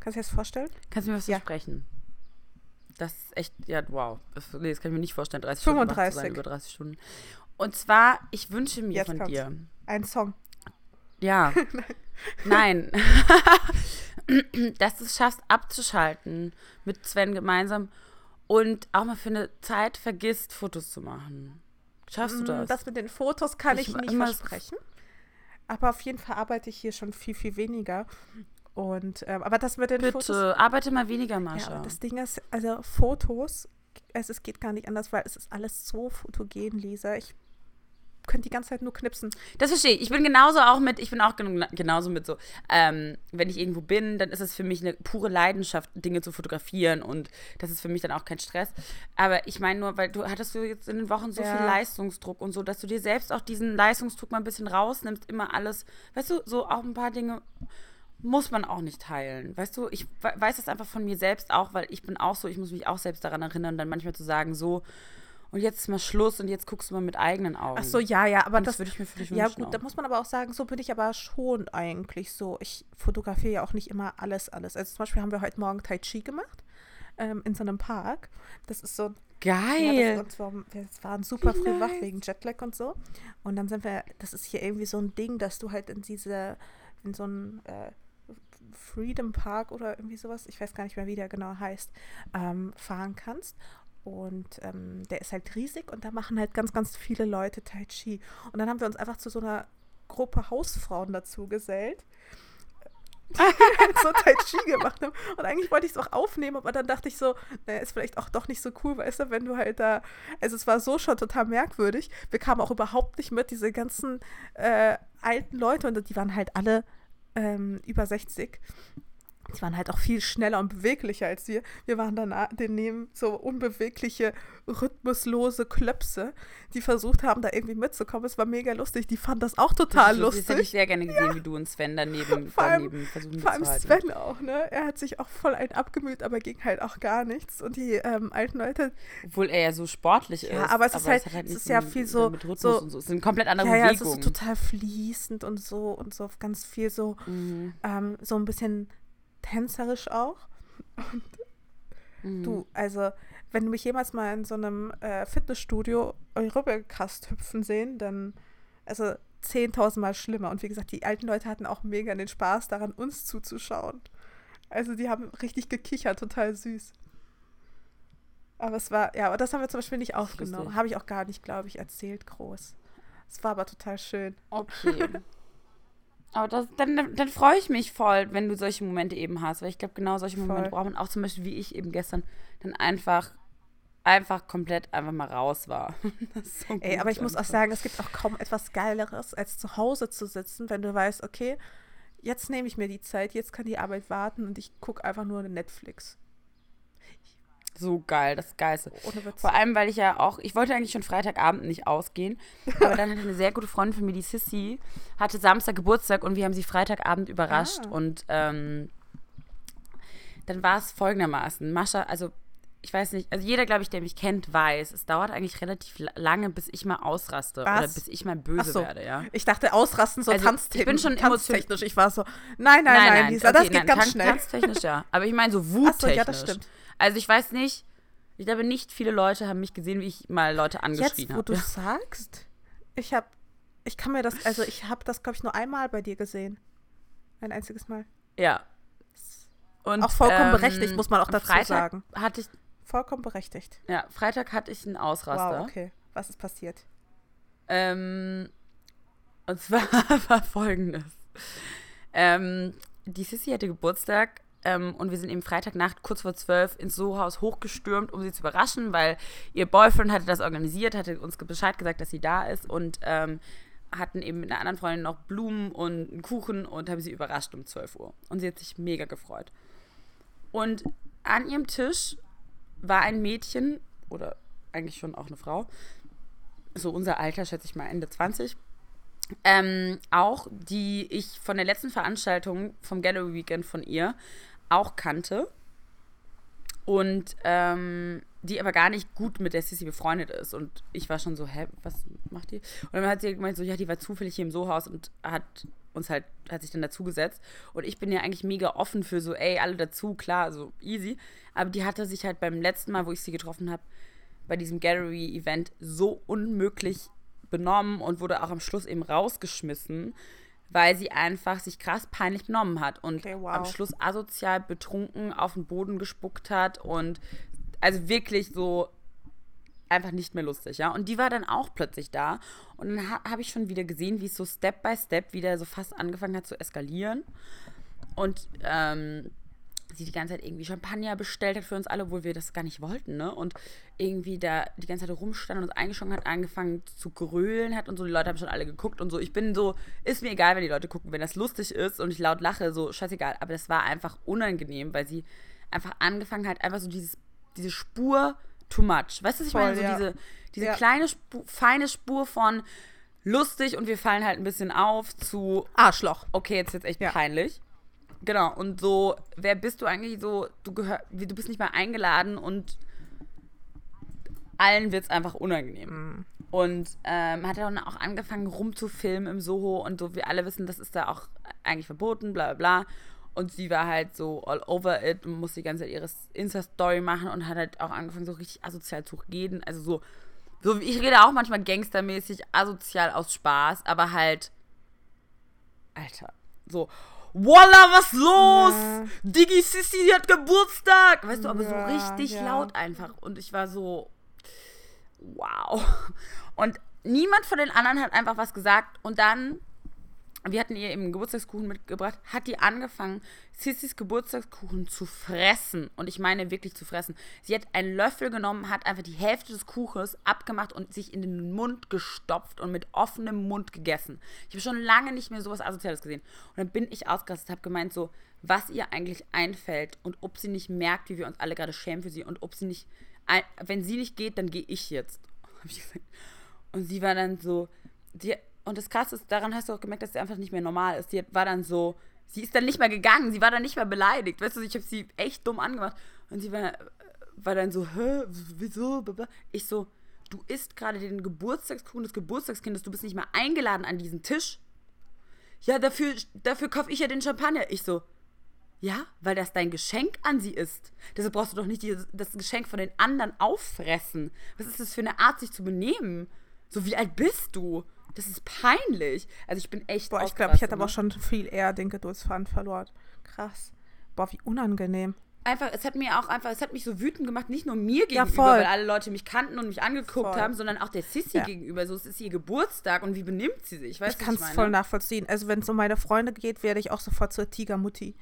Speaker 2: Kannst du dir das vorstellen?
Speaker 1: Kannst du mir was ja. versprechen? Das ist echt, ja, wow. Das, nee, das kann ich mir nicht vorstellen, 30
Speaker 2: 35.
Speaker 1: Stunden sein, über 30 Stunden. Und zwar, ich wünsche mir Jetzt von kommt's. dir.
Speaker 2: Ein Song.
Speaker 1: Ja. Nein. Dass du es schaffst, abzuschalten mit Sven gemeinsam und auch mal für eine Zeit vergisst, Fotos zu machen. Schaffst du mm, das?
Speaker 2: Das mit den Fotos kann ich, ich nicht versprechen. Aber auf jeden Fall arbeite ich hier schon viel, viel weniger. Und, ähm, aber das mit den
Speaker 1: Bitte,
Speaker 2: Fotos.
Speaker 1: arbeite mal weniger, Mascha.
Speaker 2: Ja, das Ding ist, also Fotos, es, es geht gar nicht anders, weil es ist alles so fotogen, Lisa. Ich könnte die ganze Zeit nur knipsen.
Speaker 1: Das verstehe ich. Ich bin genauso auch mit, ich bin auch genauso mit so, ähm, wenn ich irgendwo bin, dann ist es für mich eine pure Leidenschaft, Dinge zu fotografieren und das ist für mich dann auch kein Stress. Aber ich meine nur, weil du hattest du jetzt in den Wochen so ja. viel Leistungsdruck und so, dass du dir selbst auch diesen Leistungsdruck mal ein bisschen rausnimmst, immer alles, weißt du, so auch ein paar Dinge muss man auch nicht teilen. Weißt du, ich weiß das einfach von mir selbst auch, weil ich bin auch so, ich muss mich auch selbst daran erinnern, dann manchmal zu sagen, so, und jetzt ist mal Schluss und jetzt guckst du mal mit eigenen Augen.
Speaker 2: Ach so, ja, ja, aber
Speaker 1: Und
Speaker 2: das,
Speaker 1: das würde ich mir für dich
Speaker 2: Ja,
Speaker 1: wünschen
Speaker 2: gut,
Speaker 1: auch.
Speaker 2: da muss man aber auch sagen, so bin ich aber schon eigentlich so. Ich fotografiere ja auch nicht immer alles, alles. Also zum Beispiel haben wir heute Morgen Tai Chi gemacht ähm, in so einem Park. Das ist so
Speaker 1: Geil.
Speaker 2: Ja, das, war, wir waren super
Speaker 1: Wie
Speaker 2: früh wach wegen Jetlag und so. Und dann sind wir, das ist hier irgendwie so ein Ding, dass du halt in diese, in so einen äh, Freedom Park oder irgendwie sowas, ich weiß gar nicht mehr, wie der genau heißt, ähm, fahren kannst. Und ähm, der ist halt riesig und da machen halt ganz, ganz viele Leute Tai Chi. Und dann haben wir uns einfach zu so einer Gruppe Hausfrauen dazu gesellt. die halt so Tai Chi gemacht haben. Und eigentlich wollte ich es auch aufnehmen, aber dann dachte ich so, naja, ist vielleicht auch doch nicht so cool, weißt du, wenn du halt da, also es war so schon total merkwürdig. Wir kamen auch überhaupt nicht mit, diese ganzen äh, alten Leute und die waren halt alle ähm, über 60. Die waren halt auch viel schneller und beweglicher als wir. Wir waren dann daneben so unbewegliche, rhythmuslose Klöpse, die versucht haben, da irgendwie mitzukommen. Es war mega lustig. Die fanden das auch total
Speaker 1: Das hätte ich
Speaker 2: lustig.
Speaker 1: sehr gerne gesehen, wie du und Sven daneben,
Speaker 2: Vor allem-
Speaker 1: daneben versuchen
Speaker 2: Vor allem. Sven auch, ne? Er hat sich auch voll ein abgemüht, aber ging halt auch gar nichts. Und die ähm, alten Leute,
Speaker 1: Obwohl er ja so sportlich
Speaker 2: Ja,
Speaker 1: ist.
Speaker 2: aber es ist halt-
Speaker 1: hat
Speaker 2: es
Speaker 1: nichts
Speaker 2: ist ja viel so-
Speaker 1: Mit Rhythmus
Speaker 2: so-
Speaker 1: und so. Es sind komplett andere
Speaker 2: ja, ja, es
Speaker 1: Bewegungen.
Speaker 2: ist so total fließend und so und so ganz viel so,
Speaker 1: Mhm.
Speaker 2: ähm, so ein bisschen tänzerisch auch.
Speaker 1: Mhm.
Speaker 2: Du, also, wenn du mich jemals mal in so einem äh, Fitnessstudio Aerobikast hüpfen sehen, dann, also 10.000 Mal schlimmer. Und wie gesagt, die alten Leute hatten auch mega den Spaß daran, uns zuzuschauen. Also, die haben richtig gekichert, total süß. Aber es war, ja, aber das haben wir zum Beispiel nicht aufgenommen. Habe ich auch gar nicht, glaube ich, erzählt groß. Es war aber total schön.
Speaker 1: Okay. Aber das, dann, dann freue ich mich voll, wenn du solche Momente eben hast. Weil ich glaube, genau solche Momente
Speaker 2: Voll.
Speaker 1: braucht man auch zum Beispiel, wie ich eben gestern, dann einfach, einfach komplett einfach mal raus war. So
Speaker 2: Ey, aber ich muss auch sagen, es gibt auch kaum etwas Geileres, als zu Hause zu sitzen, wenn du weißt, okay, jetzt nehme ich mir die Zeit, jetzt kann die Arbeit warten und ich gucke einfach nur Netflix.
Speaker 1: So geil, das Geilste. Vor allem, weil ich ja auch, ich wollte eigentlich schon Freitagabend nicht ausgehen, aber dann hatte eine sehr gute Freundin von mir, die Sissy, hatte Samstag Geburtstag und wir haben sie Freitagabend überrascht.
Speaker 2: Ah.
Speaker 1: Und ähm, dann war es folgendermaßen. Mascha, also ich weiß nicht, also jeder, glaube ich, der mich kennt, weiß, es dauert eigentlich relativ la- lange, bis ich mal ausraste oder
Speaker 2: Was?
Speaker 1: bis ich mal böse
Speaker 2: Ach so.
Speaker 1: werde, ja.
Speaker 2: Ich dachte, ausrasten so
Speaker 1: Also,
Speaker 2: tanztechnisch.
Speaker 1: ich bin schon
Speaker 2: tanztechnisch. Ich war so, nein, nein, nein, Lisa, das
Speaker 1: okay,
Speaker 2: geht
Speaker 1: nein,
Speaker 2: ganz
Speaker 1: tan-
Speaker 2: schnell.
Speaker 1: Tanztechnisch ja. Aber ich meine so
Speaker 2: Ach
Speaker 1: wuttechnisch.
Speaker 2: so, ja, das stimmt.
Speaker 1: Also ich weiß nicht, ich glaube nicht viele Leute haben mich gesehen, wie ich mal Leute angeschrien
Speaker 2: Jetzt, wo
Speaker 1: habe.
Speaker 2: du sagst, ich habe, ich kann mir das, also ich habe das, glaube ich, nur einmal bei dir gesehen. Ein einziges Mal.
Speaker 1: Ja. Und,
Speaker 2: Auch vollkommen
Speaker 1: ähm,
Speaker 2: berechtigt, muss man auch dazu
Speaker 1: Freitag
Speaker 2: sagen.
Speaker 1: Hatte ich,
Speaker 2: Vollkommen berechtigt.
Speaker 1: ja, Freitag hatte ich einen Ausraster.
Speaker 2: Wow, okay. Was ist passiert?
Speaker 1: Ähm, und zwar war folgendes. Ähm, die Sissy hatte Geburtstag ähm, und wir sind eben Freitagnacht kurz vor zwölf ins Soho-Haus hochgestürmt, um sie zu überraschen, weil ihr Boyfriend hatte das organisiert, hatte uns Bescheid gesagt, dass sie da ist und ähm, hatten eben mit einer anderen Freundin noch Blumen und einen Kuchen und haben sie überrascht um 12 Uhr. Und sie hat sich mega gefreut. Und an ihrem Tisch war ein Mädchen, oder eigentlich schon auch eine Frau, so unser Alter, schätze ich mal Ende 20, ähm, auch, die ich von der letzten Veranstaltung vom Gallery Weekend von ihr auch kannte. Und ähm, die aber gar nicht gut mit der Sissy befreundet ist. Und ich war schon so, hä, was macht die? Und dann hat sie gemeint, so, ja, die war zufällig hier im Sohaus und hat uns halt, hat sich dann dazugesetzt. Und ich bin ja eigentlich mega offen für so, ey, alle dazu, klar, so easy. Aber die hatte sich halt beim letzten Mal, wo ich sie getroffen habe, bei diesem Gallery-Event so unmöglich benommen und wurde auch am Schluss eben rausgeschmissen, weil sie einfach sich krass peinlich benommen hat und
Speaker 2: Okay, wow.
Speaker 1: am Schluss asozial betrunken auf den Boden gespuckt hat und also wirklich so einfach nicht mehr lustig, ja. Und die war dann auch plötzlich da und dann ha habe ich schon wieder gesehen, wie es so Step by Step wieder so fast angefangen hat zu eskalieren und ähm, sie die ganze Zeit irgendwie Champagner bestellt hat für uns alle, obwohl wir das gar nicht wollten, ne? Und irgendwie da die ganze Zeit rumstand und uns eingeschonken hat, angefangen zu grölen hat und so. Die Leute haben schon alle geguckt und so. Ich bin so, ist mir egal, wenn die Leute gucken, wenn das lustig ist und ich laut lache, so scheißegal. Aber das war einfach unangenehm, weil sie einfach angefangen hat, einfach so dieses, diese Spur too much. Weißt du, was ich
Speaker 2: Voll,
Speaker 1: meine? So
Speaker 2: ja.
Speaker 1: diese, diese
Speaker 2: Ja.
Speaker 1: kleine, Spu feine Spur von lustig und wir fallen halt ein bisschen auf zu
Speaker 2: Arschloch.
Speaker 1: okay, jetzt ist jetzt echt
Speaker 2: Ja.
Speaker 1: peinlich. Genau, und so, wer bist du eigentlich so, du gehör, du bist nicht mal eingeladen und allen wird es einfach unangenehm.
Speaker 2: Mhm.
Speaker 1: Und ähm, hat dann auch angefangen rumzufilmen im Soho und so, wir alle wissen, das ist da auch eigentlich verboten, bla bla bla. Und sie war halt so all over it und musste die ganze Zeit ihre Insta-Story machen und hat halt auch angefangen, so richtig asozial zu reden. Also so, so ich rede auch manchmal gangstermäßig, asozial aus Spaß, aber halt, Alter, so, Walla, was los?
Speaker 2: Ja.
Speaker 1: Digi Sissi, die hat Geburtstag. Weißt du, aber so
Speaker 2: Ja,
Speaker 1: richtig
Speaker 2: ja.
Speaker 1: laut einfach. Und ich war so, wow. Und niemand von den anderen hat einfach was gesagt. Und dann, wir hatten ihr eben Geburtstagskuchen mitgebracht, hat die angefangen, Sissis Geburtstagskuchen zu fressen. Und ich meine wirklich zu fressen. Sie hat einen Löffel genommen, hat einfach die Hälfte des Kuchens abgemacht und sich in den Mund gestopft und mit offenem Mund gegessen. Ich habe schon lange nicht mehr sowas Asoziales gesehen. Und dann bin ich ausgerastet, habe gemeint so, was ihr eigentlich einfällt und ob sie nicht merkt, wie wir uns alle gerade schämen für sie und ob sie nicht, wenn sie nicht geht, dann gehe ich jetzt. Und sie war dann so, die, und das Krasse ist, daran hast du auch gemerkt, dass sie einfach nicht mehr normal ist. Die war dann so, sie ist dann nicht mehr gegangen, sie war dann nicht mehr beleidigt. Weißt du, ich habe sie echt dumm angemacht. Und sie war, war dann so, hä, wieso? Ich so, du isst gerade den Geburtstagskuchen des Geburtstagskindes, du bist nicht mal eingeladen an diesen Tisch. Ja, dafür, dafür kaufe ich ja den Champagner. Ich so, ja, weil das dein Geschenk an sie ist. Deshalb brauchst du doch nicht die, das Geschenk von den anderen auffressen. Was ist das für eine Art, sich zu benehmen? So, wie alt bist du? Das ist peinlich. Also ich bin echt
Speaker 2: Boah, ich glaube, ich hätte
Speaker 1: ausgerastet,
Speaker 2: aber
Speaker 1: ne?
Speaker 2: schon viel eher den Geduldsfaden verloren. Krass. Boah, wie unangenehm.
Speaker 1: Einfach, es hat mir auch einfach, es hat mich so wütend gemacht, nicht nur mir
Speaker 2: Ja,
Speaker 1: gegenüber,
Speaker 2: voll.
Speaker 1: weil alle Leute mich kannten und mich angeguckt
Speaker 2: Voll.
Speaker 1: haben, sondern auch der Sissy
Speaker 2: Ja.
Speaker 1: gegenüber. So, es ist ihr Geburtstag und wie benimmt sie sich? Weißt
Speaker 2: ich kann es voll nachvollziehen. Also wenn es um meine Freunde geht, werde ich auch sofort zur Tigermutti.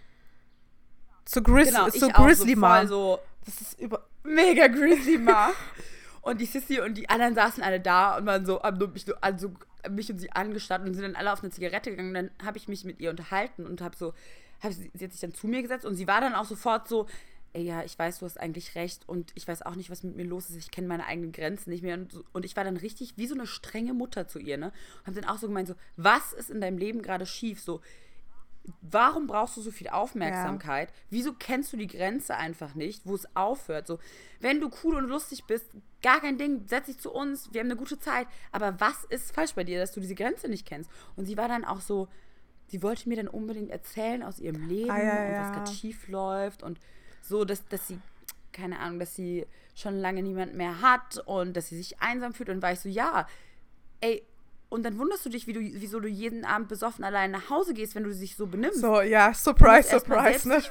Speaker 2: Zu Grizzly,
Speaker 1: Genau,
Speaker 2: zu Grizzly
Speaker 1: so
Speaker 2: Mom.
Speaker 1: so,
Speaker 2: Das ist über.
Speaker 1: mega Grizzly Ma. und die Sissy und die anderen saßen alle da und waren so, haben mich, nur, also mich und sie angestarrt und sind dann alle auf eine Zigarette gegangen. Dann habe ich mich mit ihr unterhalten und habe so, hab sie, sie hat sich dann zu mir gesetzt und sie war dann auch sofort so, ey, ja, ich weiß, du hast eigentlich recht und ich weiß auch nicht, was mit mir los ist. Ich kenne meine eigenen Grenzen nicht mehr. Und, so- und ich war dann richtig wie so eine strenge Mutter zu ihr, ne? Und habe dann auch so gemeint, so, was ist in deinem Leben gerade schief? So, warum brauchst du so viel Aufmerksamkeit? Wieso kennst du die Grenze einfach nicht, wo es aufhört? So, wenn du cool und lustig bist, gar kein Ding, setz dich zu uns, wir haben eine gute Zeit. Aber was ist falsch bei dir, dass du diese Grenze nicht kennst? Und sie war dann auch so, sie wollte mir dann unbedingt erzählen aus ihrem Leben
Speaker 2: Ah, ja,
Speaker 1: und
Speaker 2: ja.
Speaker 1: was gerade schief läuft und so, dass, dass sie, keine Ahnung, dass sie schon lange niemand mehr hat und dass sie sich einsam fühlt. Und war ich so, ja, ey, und dann wunderst du dich, wie du, wieso du jeden Abend besoffen allein nach Hause gehst, wenn du dich so benimmst.
Speaker 2: So, ja, surprise, surprise, ne?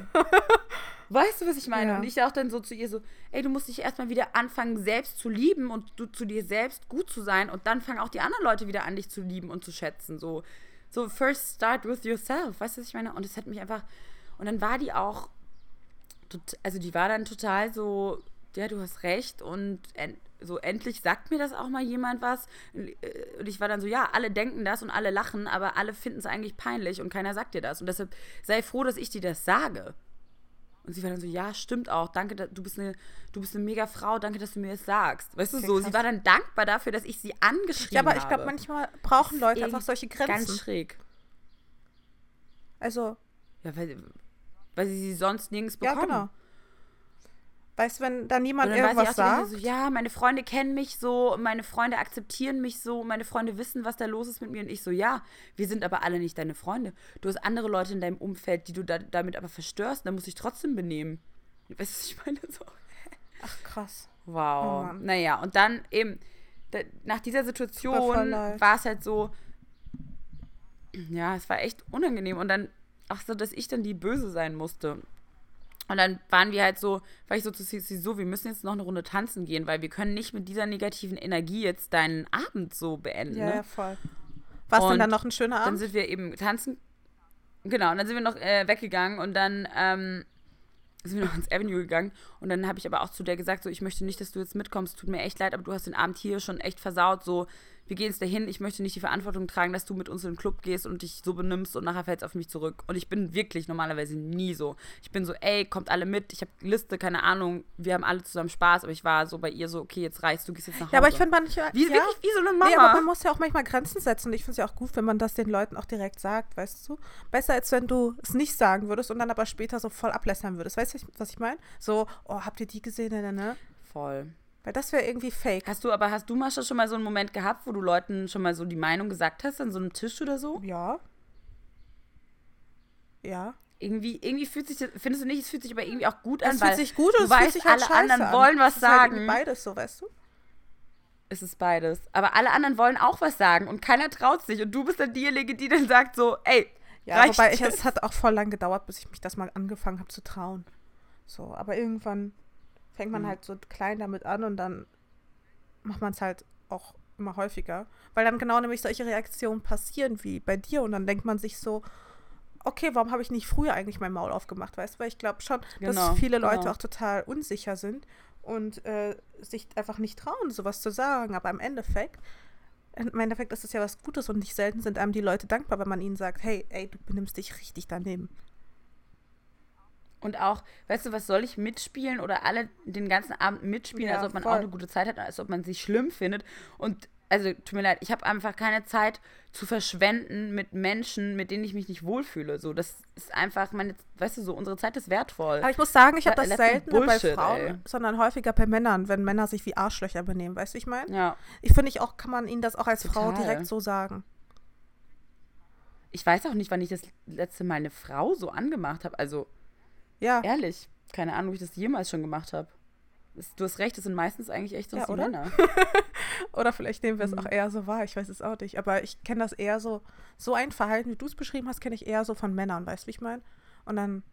Speaker 1: Weißt du, was ich meine?
Speaker 2: Ja.
Speaker 1: Und ich auch dann so zu ihr so, ey, du musst dich erstmal wieder anfangen, selbst zu lieben und du, zu dir selbst gut zu sein und dann fangen auch die anderen Leute wieder an, dich zu lieben und zu schätzen. So, so first start with yourself. Weißt du, was ich meine? Und es hat mich einfach, und dann war die auch, also die war dann total so, ja, du hast recht und so endlich sagt mir das auch mal jemand was. Und ich war dann so, ja, alle denken das und alle lachen, aber alle finden es eigentlich peinlich und keiner sagt dir das. Und deshalb sei froh, dass ich dir das sage. Und sie war dann so, ja, stimmt auch. Danke, da- du bist eine, du bist eine mega Frau. Danke, dass du mir das sagst. Weißt du so? Sie war dann dankbar dafür, dass ich sie angeschrieben
Speaker 2: Ja, aber ich
Speaker 1: habe.
Speaker 2: glaube, manchmal brauchen Leute einfach solche Grenzen.
Speaker 1: Ganz schräg.
Speaker 2: Also,
Speaker 1: Ja, weil, weil sie sie sonst nirgends
Speaker 2: ja,
Speaker 1: bekommen.
Speaker 2: genau. Weißt du, wenn da niemand
Speaker 1: dann
Speaker 2: irgendwas sagt,
Speaker 1: so, ja, meine Freunde kennen mich so, meine Freunde akzeptieren mich so, meine Freunde wissen, was da los ist mit mir. Und ich so, ja, wir sind aber alle nicht deine Freunde. Du hast andere Leute in deinem Umfeld, die du da, damit aber verstörst, dann musst du dich trotzdem benehmen. Weißt du, was ich meine? So.
Speaker 2: ach krass. Oh
Speaker 1: Wow.
Speaker 2: Mann.
Speaker 1: naja, und dann eben, da, nach dieser Situation war es halt so, ja, es war echt unangenehm. Und dann, ach so, dass ich dann die Böse sein musste. Und dann waren wir halt so, war ich so zu Cici so, wir müssen jetzt noch eine Runde tanzen gehen, weil wir können nicht mit dieser negativen Energie jetzt deinen Abend so beenden.
Speaker 2: Ja,
Speaker 1: ne?
Speaker 2: ja, voll. War es denn dann noch ein schöner
Speaker 1: Dann
Speaker 2: Abend?
Speaker 1: sind wir eben tanzen. Genau, und dann sind wir noch äh, weggegangen und dann ähm, sind wir noch ins Avenue gegangen. Und dann habe ich aber auch zu der gesagt, so, ich möchte nicht, dass du jetzt mitkommst, tut mir echt leid, aber du hast den Abend hier schon echt versaut. So, wir gehen jetzt dahin, ich möchte nicht die Verantwortung tragen, dass du mit uns in den Club gehst und dich so benimmst und nachher fällt es auf mich zurück. Und ich bin wirklich normalerweise nie so. Ich bin so, ey, kommt alle mit, ich habe Liste, keine Ahnung, wir haben alle zusammen Spaß, aber ich war so bei ihr so, okay, jetzt reichst du, gehst jetzt nach Hause.
Speaker 2: Ja, aber ich finde manchmal.
Speaker 1: wie,
Speaker 2: ja,
Speaker 1: wirklich wie so eine Mama.
Speaker 2: Nee, aber man muss ja auch manchmal Grenzen setzen. Und ich finde es ja auch gut, wenn man das den Leuten auch direkt sagt, weißt du? Besser, als wenn du es nicht sagen würdest und dann aber später so voll ablässern würdest. Weißt du, was ich meine? So, oh, habt ihr die gesehen? Ne, ne, ne?
Speaker 1: Voll.
Speaker 2: Weil das wäre irgendwie fake.
Speaker 1: Hast du, aber hast du, Mascha, schon mal so einen Moment gehabt, wo du Leuten schon mal so die Meinung gesagt hast an so einem Tisch oder so?
Speaker 2: Ja. Ja.
Speaker 1: Irgendwie, irgendwie fühlt sich das, findest du nicht, es fühlt sich aber irgendwie auch gut an,
Speaker 2: Es
Speaker 1: weil
Speaker 2: fühlt sich gut
Speaker 1: du
Speaker 2: und fühlt
Speaker 1: weißt,
Speaker 2: sich halt
Speaker 1: alle anderen
Speaker 2: an.
Speaker 1: wollen was
Speaker 2: Es ist halt
Speaker 1: sagen.
Speaker 2: irgendwie beides so, weißt du?
Speaker 1: Es ist beides. Aber alle anderen wollen auch was sagen und keiner traut sich. Und du bist dann diejenige, die dann sagt so, ey,
Speaker 2: Ja,
Speaker 1: reicht
Speaker 2: wobei ich, es hat auch voll lang gedauert, bis ich mich das mal angefangen habe zu trauen. So, aber irgendwann fängt man
Speaker 1: Mhm.
Speaker 2: halt so klein damit an und dann macht man es halt auch immer häufiger. Weil dann genau nämlich solche Reaktionen passieren wie bei dir und dann denkt man sich so, okay, warum habe ich nicht früher eigentlich mein Maul aufgemacht, weißt du? Weil ich glaube schon,
Speaker 1: Genau,
Speaker 2: dass viele Leute
Speaker 1: genau.
Speaker 2: auch total unsicher sind und äh, sich einfach nicht trauen, sowas zu sagen. Aber im Endeffekt, im Endeffekt ist es ja was Gutes und nicht selten sind einem die Leute dankbar, wenn man ihnen sagt, hey, ey, du benimmst dich richtig daneben.
Speaker 1: Und auch, weißt du, was soll ich mitspielen oder alle den ganzen Abend mitspielen,
Speaker 2: Ja,
Speaker 1: als ob man
Speaker 2: voll.
Speaker 1: auch eine gute Zeit hat, als ob man sich schlimm findet. Und also, tut mir leid, ich habe einfach keine Zeit zu verschwenden mit Menschen, mit denen ich mich nicht wohlfühle. So, das ist einfach meine, weißt du, so, unsere Zeit ist wertvoll.
Speaker 2: Aber ich muss sagen, ich habe das seltener bei Frauen,
Speaker 1: ey.
Speaker 2: sondern häufiger bei Männern, wenn Männer sich wie Arschlöcher benehmen. Weißt du, wie ich meine?
Speaker 1: Ja.
Speaker 2: Ich finde, ich auch kann man ihnen das auch als Frau
Speaker 1: Total.
Speaker 2: direkt so sagen.
Speaker 1: Ich weiß auch nicht, wann ich das letzte Mal eine Frau so angemacht habe. Also,
Speaker 2: Ja.
Speaker 1: ehrlich, keine Ahnung, ob ich das jemals schon gemacht habe. Du hast recht, das sind meistens eigentlich echt sonst
Speaker 2: Ja, oder?
Speaker 1: Männer.
Speaker 2: Oder vielleicht nehmen wir es
Speaker 1: Mhm.
Speaker 2: auch eher so wahr. Ich weiß es auch nicht. Aber ich kenne das eher so. So ein Verhalten, wie du es beschrieben hast, kenne ich eher so von Männern. Weißt du, wie ich meine? Und dann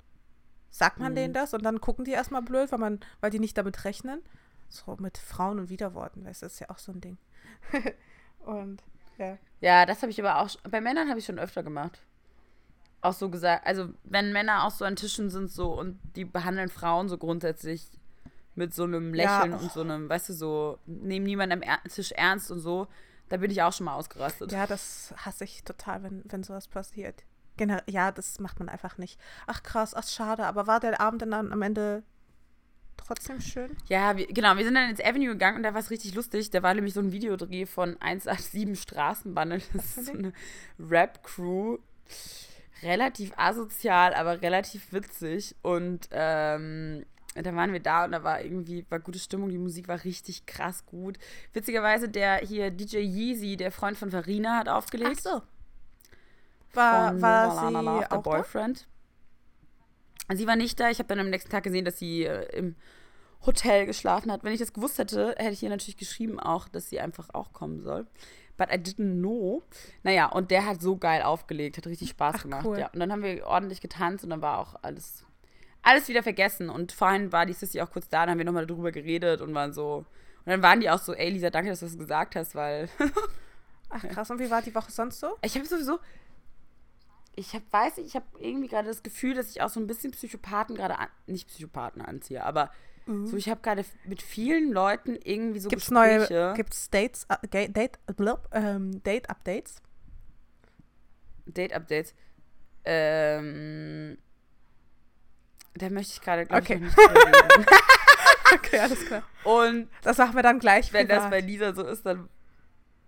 Speaker 2: sagt man
Speaker 1: Mhm.
Speaker 2: denen das und dann gucken die erstmal blöd, weil, man, weil die nicht damit rechnen. So mit Frauen und Widerworten, weißt du, das ist ja auch so ein Ding. und ja.
Speaker 1: Ja, das habe ich aber auch. Bei Männern habe ich schon öfter gemacht. Auch so gesagt. Also, wenn Männer auch so an Tischen sind so und die behandeln Frauen so grundsätzlich mit so einem
Speaker 2: Ja,
Speaker 1: Lächeln
Speaker 2: och.
Speaker 1: und so einem, weißt du, so, nehmen niemanden am er Tisch ernst und so, da bin ich auch schon mal ausgerastet.
Speaker 2: Ja, das hasse ich total, wenn, wenn sowas passiert. Gener ja, das macht man einfach nicht. Ach krass, ach schade, aber war der Abend dann am Ende trotzdem schön?
Speaker 1: Ja, wir, genau, wir sind dann ins Avenue gegangen und da war es richtig lustig. Da war nämlich so ein Videodreh von 187 Straßenbande. Das ist so
Speaker 2: ein
Speaker 1: eine Rap-Crew. Relativ asozial, aber relativ witzig. Und ähm, da waren wir da und da war irgendwie, war gute Stimmung, die Musik war richtig krass gut. Witzigerweise, der hier DJ Yeezy, der Freund von Farina, hat aufgelegt.
Speaker 2: so. War,
Speaker 1: von
Speaker 2: war sie
Speaker 1: Love, der
Speaker 2: auch da?
Speaker 1: Boyfriend. Sie war nicht da. Ich habe dann am nächsten Tag gesehen, dass sie äh, im Hotel geschlafen hat. Wenn ich das gewusst hätte, hätte ich ihr natürlich geschrieben auch, dass sie einfach auch kommen soll. But I didn't know. Naja, und der hat so geil aufgelegt, hat richtig Spaß
Speaker 2: Ach,
Speaker 1: gemacht.
Speaker 2: cool.
Speaker 1: Ja. Und dann haben wir ordentlich getanzt und dann war auch alles, alles wieder vergessen. Und vorhin war die Sissy auch kurz da, dann haben wir nochmal darüber geredet und waren so. Und dann waren die auch so, ey Lisa, danke, dass du das gesagt hast, weil
Speaker 2: Ach krass, und wie war die Woche sonst so?
Speaker 1: ich habe sowieso. Ich hab, weiß nicht, ich habe irgendwie gerade das Gefühl, dass ich auch so ein bisschen Psychopathen gerade nicht Psychopathen anziehe, aber so ich habe gerade mit vielen Leuten irgendwie so
Speaker 2: Gibt's
Speaker 1: Gespräche.
Speaker 2: neue, gibt's Dates, äh, Ga- Date, blub, ähm, Date Updates?
Speaker 1: Date-Updates. Ähm, da möchte ich gerade, glaube
Speaker 2: Okay.
Speaker 1: ich, nicht reden.
Speaker 2: Okay, alles klar.
Speaker 1: Und
Speaker 2: Das machen wir dann gleich
Speaker 1: wenn das
Speaker 2: privat.
Speaker 1: bei Lisa so ist, dann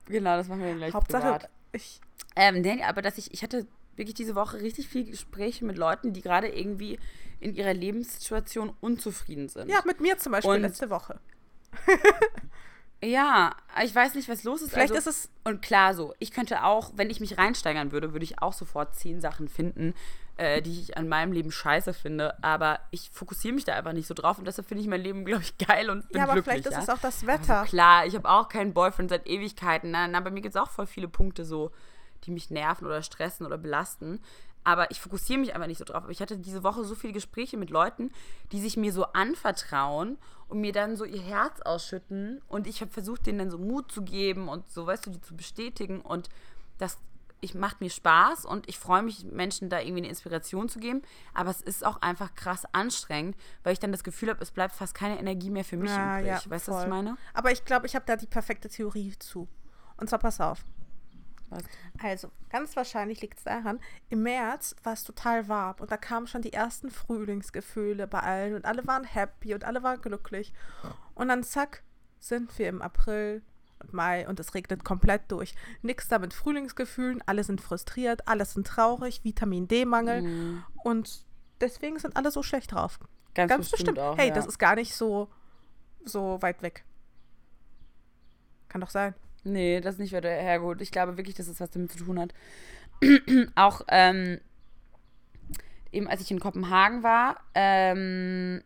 Speaker 1: genau, das machen wir dann gleich
Speaker 2: Hauptsache,
Speaker 1: privat.
Speaker 2: ich,
Speaker 1: Ähm, nee, aber dass ich, ich hatte wirklich diese Woche richtig viele Gespräche mit Leuten, die gerade irgendwie in ihrer Lebenssituation unzufrieden sind.
Speaker 2: ja, mit mir zum Beispiel
Speaker 1: Und-
Speaker 2: letzte Woche.
Speaker 1: Ja, ich weiß nicht, was los ist.
Speaker 2: Vielleicht
Speaker 1: also,
Speaker 2: ist es,
Speaker 1: Und klar so, ich könnte auch, wenn ich mich reinsteigern würde, würde ich auch sofort zehn Sachen finden, äh, die ich an meinem Leben scheiße finde. Aber ich fokussiere mich da einfach nicht so drauf und deshalb finde ich mein Leben, glaube ich, geil und bin
Speaker 2: ja, aber
Speaker 1: glücklich.
Speaker 2: vielleicht ist
Speaker 1: ja?
Speaker 2: es auch das
Speaker 1: Also
Speaker 2: Wetter.
Speaker 1: klar, ich habe auch keinen Boyfriend seit Ewigkeiten. Na, na, bei mir gibt es auch voll viele Punkte so, die mich nerven oder stressen oder belasten. Aber ich fokussiere mich einfach nicht so drauf. Aber ich hatte diese Woche so viele Gespräche mit Leuten, die sich mir so anvertrauen und mir dann so ihr Herz ausschütten. Und ich habe versucht, denen dann so Mut zu geben und so, weißt du, die zu bestätigen. Und das ich, macht mir Spaß und ich freue mich, Menschen da irgendwie eine Inspiration zu geben. Aber es ist auch einfach krass anstrengend, weil ich dann das Gefühl habe, es bleibt fast keine Energie mehr für mich
Speaker 2: Ja,
Speaker 1: übrig.
Speaker 2: ja,
Speaker 1: weißt du, was ich meine?
Speaker 2: Aber ich glaube, ich habe da die perfekte Theorie zu. Und zwar pass auf.
Speaker 1: Was?
Speaker 2: Also, ganz wahrscheinlich liegt es daran, im März war es total warm und da kamen schon die ersten Frühlingsgefühle bei allen und alle waren happy und alle waren glücklich. Und dann zack, sind wir im April und Mai und es regnet komplett durch. Nix da mit Frühlingsgefühlen, alle sind frustriert, alle sind traurig, Vitamin D-Mangel
Speaker 1: Mhm.
Speaker 2: und deswegen sind alle so schlecht drauf.
Speaker 1: Ganz,
Speaker 2: Ganz
Speaker 1: bestimmt,
Speaker 2: bestimmt.
Speaker 1: auch.
Speaker 2: hey,
Speaker 1: ja.
Speaker 2: das ist gar nicht so, so weit weg. Kann doch sein.
Speaker 1: Nee, das ist nicht weiter hergeholt. Ich glaube wirklich, dass es was damit zu tun hat. auch ähm, eben als ich in Kopenhagen war, ähm,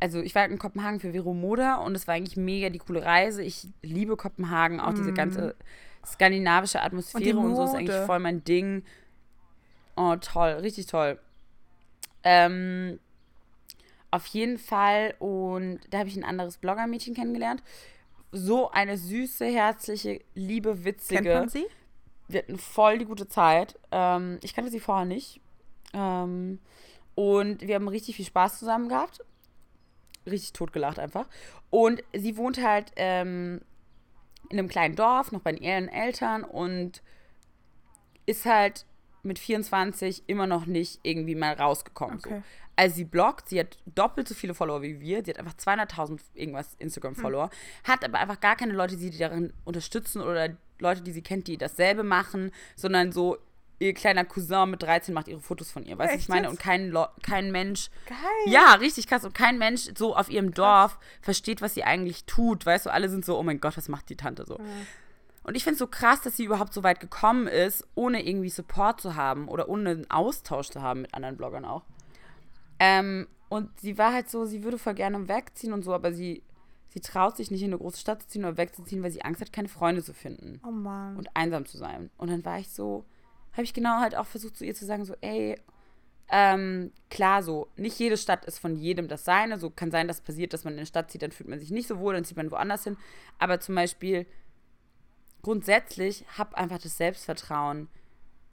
Speaker 1: also ich war in Kopenhagen für Vero Moda und es war eigentlich mega die coole Reise. Ich liebe Kopenhagen, auch diese ganze skandinavische Atmosphäre und, so ist eigentlich voll mein Ding. Oh, toll, richtig toll. Ähm, auf jeden Fall und da habe ich ein anderes Blogger-Mädchen kennengelernt. So eine süße, herzliche, liebe,
Speaker 2: Kennt
Speaker 1: witzige.
Speaker 2: man sie?
Speaker 1: Wir hatten voll die gute Zeit. Ähm, ich kannte sie vorher nicht. Ähm, und wir haben richtig viel Spaß zusammen gehabt. Richtig totgelacht einfach. Und sie wohnt halt ähm, in einem kleinen Dorf, noch bei ihren Eltern und ist halt mit 24 immer noch nicht irgendwie mal rausgekommen. So.
Speaker 2: Okay.
Speaker 1: Also sie bloggt, sie hat doppelt so viele Follower wie wir, sie hat einfach 200.000 irgendwas Instagram-Follower, hat aber einfach gar keine Leute, die sie darin unterstützen oder Leute, die sie kennt, die dasselbe machen, sondern so ihr kleiner Cousin mit 13 macht ihre Fotos von ihr, weißt du, ich meine?
Speaker 2: jetzt?
Speaker 1: Und kein, Lo- kein Mensch,
Speaker 2: Geil.
Speaker 1: ja, richtig krass, und kein Mensch so auf ihrem Dorf versteht, was sie eigentlich tut, weißt du, alle sind so, oh mein Gott, was macht die Tante so? Und ich finde es so krass, dass sie überhaupt so weit gekommen ist, ohne irgendwie Support zu haben oder ohne einen Austausch zu haben mit anderen Bloggern auch. Ähm, und sie war halt so, sie würde voll gerne wegziehen und so, aber sie, sie traut sich nicht in eine große Stadt zu ziehen oder wegzuziehen, weil sie Angst hat, keine Freunde zu finden
Speaker 2: Oh Mann.
Speaker 1: und einsam zu sein. Und dann war ich so, habe ich genau halt auch versucht, zu ihr zu sagen, so, ey, ähm, klar, so, nicht jede Stadt ist von jedem das Seine. So kann sein, dass passiert, dass man in eine Stadt zieht, dann fühlt man sich nicht so wohl, dann zieht man woanders hin. Aber zum Beispiel, grundsätzlich, hab einfach das Selbstvertrauen,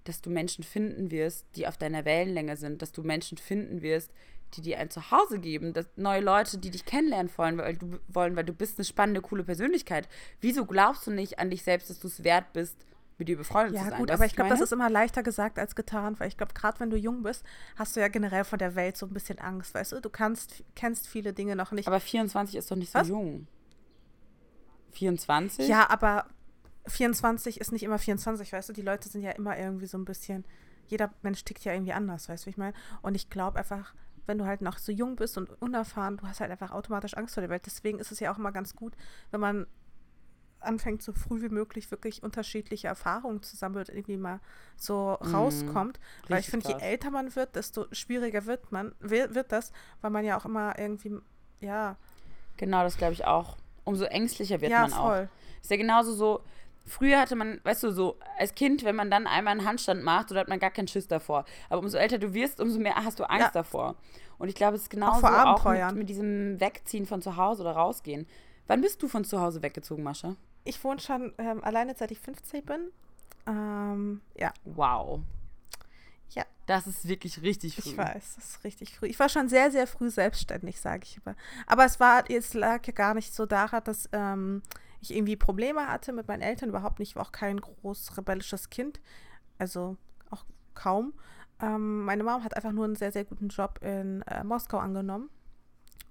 Speaker 1: dass du Menschen finden wirst, die auf deiner Wellenlänge sind, dass du Menschen finden wirst, die dir ein Zuhause geben, dass neue Leute, die dich kennenlernen wollen, weil du wollen, weil du bist eine spannende, coole Persönlichkeit. Wieso glaubst du nicht an dich selbst, dass du es wert bist, mit dir befreundet
Speaker 2: Ja,
Speaker 1: zu sein?
Speaker 2: gut,
Speaker 1: Weißt
Speaker 2: aber ich glaube, das ist immer leichter gesagt als getan, weil ich glaube, gerade wenn du jung bist, hast du ja generell von der Welt so ein bisschen Angst, weißt du? Du kannst, kennst viele Dinge noch nicht.
Speaker 1: Aber 24 ist doch nicht so
Speaker 2: Was?
Speaker 1: jung. 24?
Speaker 2: ja, aber 24 ist nicht immer 24, weißt du? Die Leute sind ja immer irgendwie so ein bisschen, jeder Mensch tickt ja irgendwie anders, weißt du, wie ich meine? Und ich glaube einfach, wenn du halt noch so jung bist und unerfahren, du hast halt einfach automatisch Angst vor der Welt. Deswegen ist es ja auch immer ganz gut, wenn man anfängt, so früh wie möglich wirklich unterschiedliche Erfahrungen zu sammeln und irgendwie mal so rauskommt. Weil ich finde, je älter man wird, desto schwieriger wird man, wird, das, weil man ja auch immer irgendwie, ja,
Speaker 1: Genau, das glaube ich auch. Umso ängstlicher wird
Speaker 2: ja,
Speaker 1: man auch.
Speaker 2: voll.
Speaker 1: Ist ja genauso so. Früher hatte man, weißt du, so als Kind, wenn man dann einmal einen Handstand macht, so hat man gar keinen Schiss davor. Aber umso älter du wirst, umso mehr hast du Angst
Speaker 2: Ja.
Speaker 1: davor. Und ich glaube, es ist genauso
Speaker 2: vor
Speaker 1: auch,
Speaker 2: Abenteuern.
Speaker 1: mit, mit diesem Wegziehen von zu Hause oder rausgehen. Wann bist du von zu Hause weggezogen, Mascha?
Speaker 2: Ich wohne schon ähm, alleine, seit ich 15 bin. Ähm, ja,
Speaker 1: Wow.
Speaker 2: Ja.
Speaker 1: Das ist wirklich richtig früh.
Speaker 2: ich weiß, das ist richtig früh. Ich war schon sehr, sehr früh selbstständig, sage ich immer. Aber es war, es lag ja gar nicht so daran, dass ähm, ich irgendwie Probleme hatte mit meinen Eltern. Überhaupt nicht. Ich war auch kein groß rebellisches Kind. Also auch kaum. Ähm, meine Mom hat einfach nur einen sehr, sehr guten Job in äh, Moskau angenommen.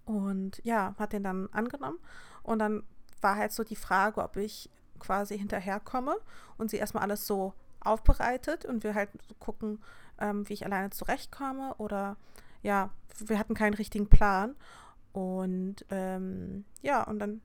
Speaker 2: Und ja, hat den dann angenommen. Und dann war halt so die Frage, ob ich quasi hinterherkomme und sie erstmal alles so aufbereitet und wir halt gucken, ähm, wie ich alleine zurechtkomme oder ja, wir hatten keinen richtigen Plan und ähm, ja, und dann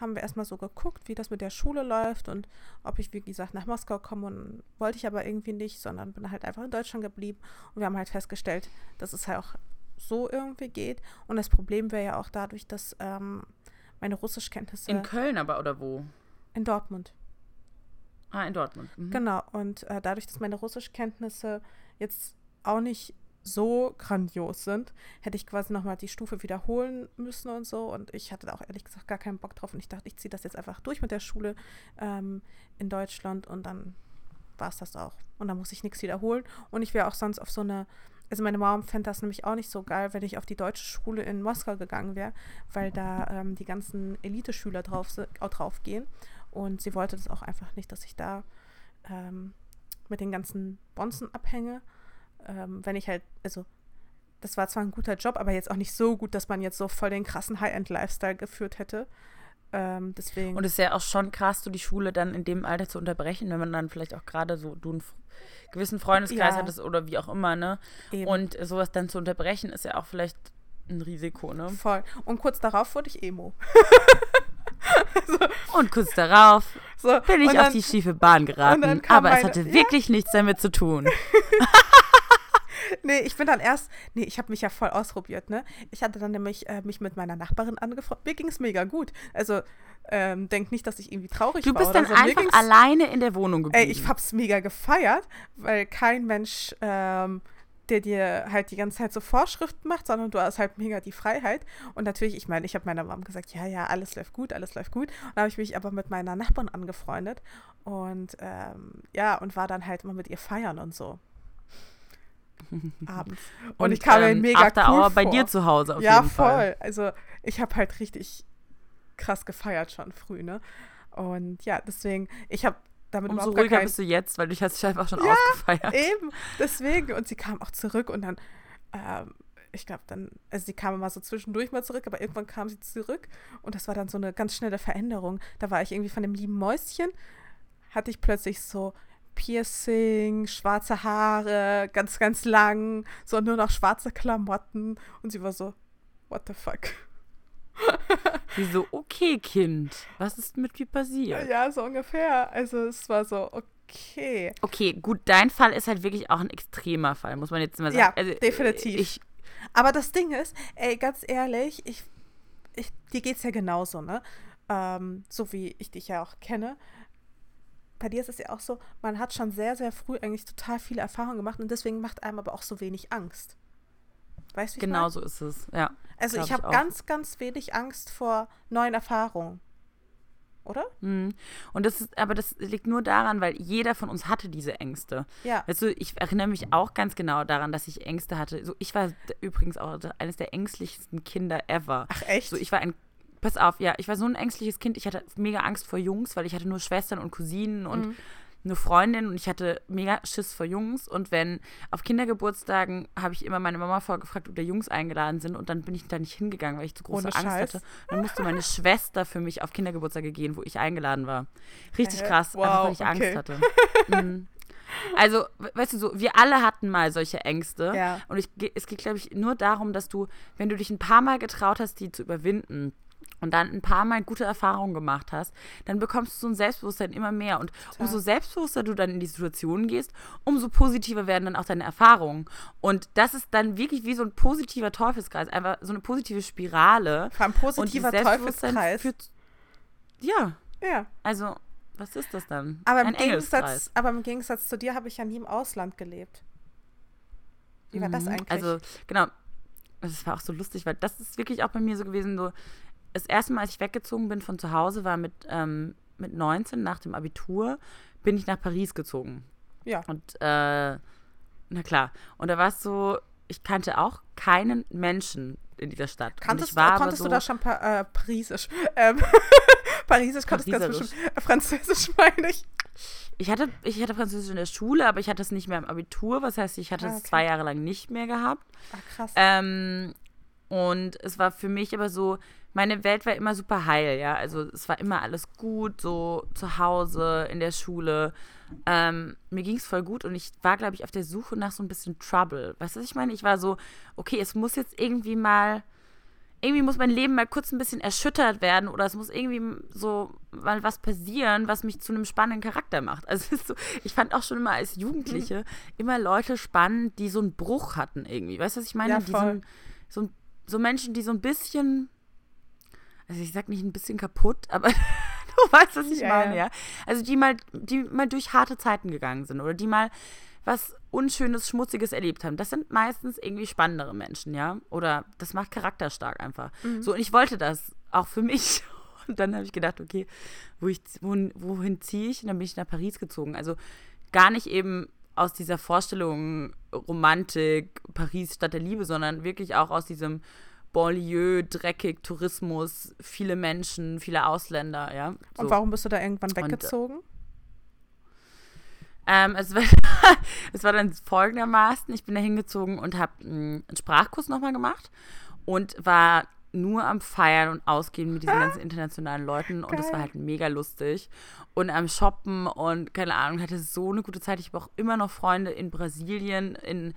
Speaker 2: haben wir erstmal so geguckt, wie das mit der Schule läuft und ob ich, wie gesagt, nach Moskau komme und wollte ich aber irgendwie nicht, sondern bin halt einfach in Deutschland geblieben und wir haben halt festgestellt, dass es halt auch so irgendwie geht und das Problem wäre ja auch dadurch, dass ähm, meine Russischkenntnisse
Speaker 1: In Köln aber, oder wo?
Speaker 2: in Dortmund
Speaker 1: Ah, in Dortmund. Mhm.
Speaker 2: Genau, und äh, dadurch, dass meine Russischkenntnisse jetzt auch nicht so grandios sind, hätte ich quasi nochmal die Stufe wiederholen müssen und so. Und ich hatte da auch ehrlich gesagt gar keinen Bock drauf. Und ich dachte, ich ziehe das jetzt einfach durch mit der Schule ähm, in Deutschland und dann war es das auch. Und dann muss ich nichts wiederholen. Und ich wäre auch sonst auf so eine. Also meine Mom fände das nämlich auch nicht so geil, wenn ich auf die deutsche Schule in Moskau gegangen wäre, weil da ähm, die ganzen Elite-Schüler drauf, drauf gehen. Und sie wollte das auch einfach nicht, dass ich da ähm, mit den ganzen Bonzen abhänge. Ähm, wenn ich halt, also das war zwar ein guter Job, aber jetzt auch nicht so gut, dass man jetzt so voll den krassen High-End-Lifestyle geführt hätte. Ähm, deswegen.
Speaker 1: Und es ist ja auch schon krass, so die Schule dann in dem Alter zu unterbrechen, wenn man dann vielleicht auch gerade so, du einen gewissen Freundeskreis ja. hattest oder wie auch immer, ne? Eben. Und sowas dann zu unterbrechen, ist ja auch vielleicht ein Risiko, ne?
Speaker 2: Voll. Und kurz darauf wurde ich Emo.
Speaker 1: so. Und kurz darauf so. bin ich dann, auf die schiefe Bahn geraten. Aber meine, es hatte ja? wirklich nichts damit zu tun.
Speaker 2: nee, ich bin dann erst, nee, ich habe mich ja voll ausprobiert, ne? Ich hatte dann nämlich äh, mich mit meiner Nachbarin angefreundet. Mir ging es mega gut. Also, ähm, denk nicht, dass ich irgendwie traurig
Speaker 1: war.
Speaker 2: Du
Speaker 1: bist dann so. einfach alleine in der Wohnung geblieben.
Speaker 2: Ey, ich hab's mega gefeiert, weil kein Mensch, ähm, der dir halt die ganze Zeit so Vorschriften macht, sondern du hast halt mega die Freiheit. Und natürlich, ich meine, ich habe meiner Mom gesagt, ja, ja, alles läuft gut, alles läuft gut. Und dann habe ich mich aber mit meiner Nachbarin angefreundet und ähm, ja, und war dann halt immer mit ihr feiern und so abends. Und, und ich kam ähm, mir mega After cool Hour
Speaker 1: bei dir zu Hause auf
Speaker 2: ja,
Speaker 1: jeden Fall.
Speaker 2: Ja, voll. Also ich habe halt richtig krass gefeiert schon früh, ne? Und ja, deswegen, ich habe damit
Speaker 1: Umso ruhiger kein... bist du jetzt, weil du hast dich einfach schon
Speaker 2: ja,
Speaker 1: ausgefeiert.
Speaker 2: eben. Deswegen. Und sie kam auch zurück und dann, ähm, ich glaube dann, also sie kam immer so zwischendurch mal zurück, aber irgendwann kam sie zurück und das war dann so eine ganz schnelle Veränderung. Da war ich irgendwie von dem lieben Mäuschen, hatte ich plötzlich so Piercing, schwarze Haare, ganz, ganz lang, so nur noch schwarze Klamotten. Und sie war so, what the fuck?
Speaker 1: Sie so, okay, Kind, was ist mit dir passiert?
Speaker 2: Ja, so ungefähr. Also es war so, okay.
Speaker 1: Okay, gut, dein Fall ist halt wirklich auch ein extremer Fall, muss man jetzt mal sagen.
Speaker 2: Ja, also, definitiv. Ich, Aber das Ding ist, ey, ganz ehrlich, ich, ich, dir geht's ja genauso, ne? Ähm, so wie ich dich ja auch kenne bei dir ist es ja auch so, man hat schon sehr, sehr früh eigentlich total viele Erfahrungen gemacht und deswegen macht einem aber auch so wenig Angst. Weißt du,
Speaker 1: Genau so ist es, ja.
Speaker 2: Also ich habe ganz, ganz wenig Angst vor neuen Erfahrungen. Oder?
Speaker 1: Mhm. Und das ist, aber das liegt nur daran, weil jeder von uns hatte diese Ängste.
Speaker 2: Ja.
Speaker 1: Weißt du, ich erinnere mich auch ganz genau daran, dass ich Ängste hatte. So, ich war übrigens auch eines der ängstlichsten Kinder ever.
Speaker 2: Ach echt?
Speaker 1: So, ich war ein Pass auf, ja, ich war so ein ängstliches Kind. Ich hatte mega Angst vor Jungs, weil ich hatte nur Schwestern und Cousinen und mhm. eine Freundin und ich hatte mega Schiss vor Jungs. Und wenn auf Kindergeburtstagen habe ich immer meine Mama vorgefragt, ob da Jungs eingeladen sind und dann bin ich da nicht hingegangen, weil ich zu große Ohne Angst Scheiß. hatte. Dann musste meine Schwester für mich auf Kindergeburtstage gehen, wo ich eingeladen war. Richtig krass, wow, einfach weil ich okay. Angst hatte. mhm. Also, weißt du, so, wir alle hatten mal solche Ängste.
Speaker 2: Ja.
Speaker 1: Und ich, es geht, glaube ich, nur darum, dass du, wenn du dich ein paar Mal getraut hast, die zu überwinden, und dann ein paar Mal gute Erfahrungen gemacht hast, dann bekommst du so ein Selbstbewusstsein immer mehr. Und Total. umso selbstbewusster du dann in die Situation gehst, umso positiver werden dann auch deine Erfahrungen. Und das ist dann wirklich wie so ein positiver Teufelskreis, einfach so eine positive Spirale.
Speaker 2: Ein positiver Teufelskreis. Führt,
Speaker 1: ja.
Speaker 2: Ja.
Speaker 1: Also, was ist das dann?
Speaker 2: Aber im, Gegensatz, aber im Gegensatz zu dir habe ich ja nie im Ausland gelebt. Wie war mhm. das eigentlich?
Speaker 1: Also, genau. Das war auch so lustig, weil das ist wirklich auch bei mir so gewesen, so das erste Mal, als ich weggezogen bin von zu Hause, war mit, ähm, mit 19 nach dem Abitur, bin ich nach Paris gezogen.
Speaker 2: Ja.
Speaker 1: Und äh, na klar. Und da war es so, ich kannte auch keinen Menschen in dieser Stadt.
Speaker 2: Kanntest, konntest so, du da schon pa äh, Parisisch? Ähm, Parisisch konntest du ganz bestimmt. Äh, Französisch meine ich.
Speaker 1: Ich hatte, ich hatte Französisch in der Schule, aber ich hatte es nicht mehr im Abitur. Was heißt, ich hatte ah, okay. es zwei Jahre lang nicht mehr gehabt.
Speaker 2: Ach, krass.
Speaker 1: Ähm, und es war für mich aber so, meine Welt war immer super heil, ja. Also es war immer alles gut, so zu Hause, in der Schule. Ähm, mir ging es voll gut und ich war, glaube ich, auf der Suche nach so ein bisschen Trouble. Weißt du, was ich meine? Ich war so, okay, es muss jetzt irgendwie mal, irgendwie muss mein Leben mal kurz ein bisschen erschüttert werden oder es muss irgendwie so mal was passieren, was mich zu einem spannenden Charakter macht. Also so, ich fand auch schon immer als Jugendliche mhm. immer Leute spannend, die so einen Bruch hatten irgendwie. Weißt du, was ich meine?
Speaker 2: Ja,
Speaker 1: voll. Die so, so, so Menschen, die so ein bisschen also ich sag nicht ein bisschen kaputt, aber du weißt, was ich ja, meine, ja. Also die mal, die mal durch harte Zeiten gegangen sind oder die mal was Unschönes, Schmutziges erlebt haben. Das sind meistens irgendwie spannendere Menschen, ja. Oder das macht Charakter stark einfach. Mhm. So, und ich wollte das auch für mich. Und dann habe ich gedacht, okay, wo ich, wohin, wohin ziehe ich? Und dann bin ich nach Paris gezogen. Also gar nicht eben aus dieser Vorstellung Romantik, Paris Stadt der Liebe, sondern wirklich auch aus diesem Banlieue, dreckig, Tourismus, viele Menschen, viele Ausländer, ja. So.
Speaker 2: Und warum bist du da irgendwann
Speaker 1: Und, äh,
Speaker 2: weggezogen?
Speaker 1: Ähm, es, war, es war dann folgendermaßen, ich bin da hingezogen und habe einen Sprachkurs nochmal gemacht und war nur am Feiern und Ausgehen mit diesen ganzen internationalen Leuten und das war
Speaker 2: Geil.
Speaker 1: halt mega lustig und am Shoppen und keine Ahnung, hatte so eine gute Zeit. Ich habe auch immer noch Freunde in Brasilien, in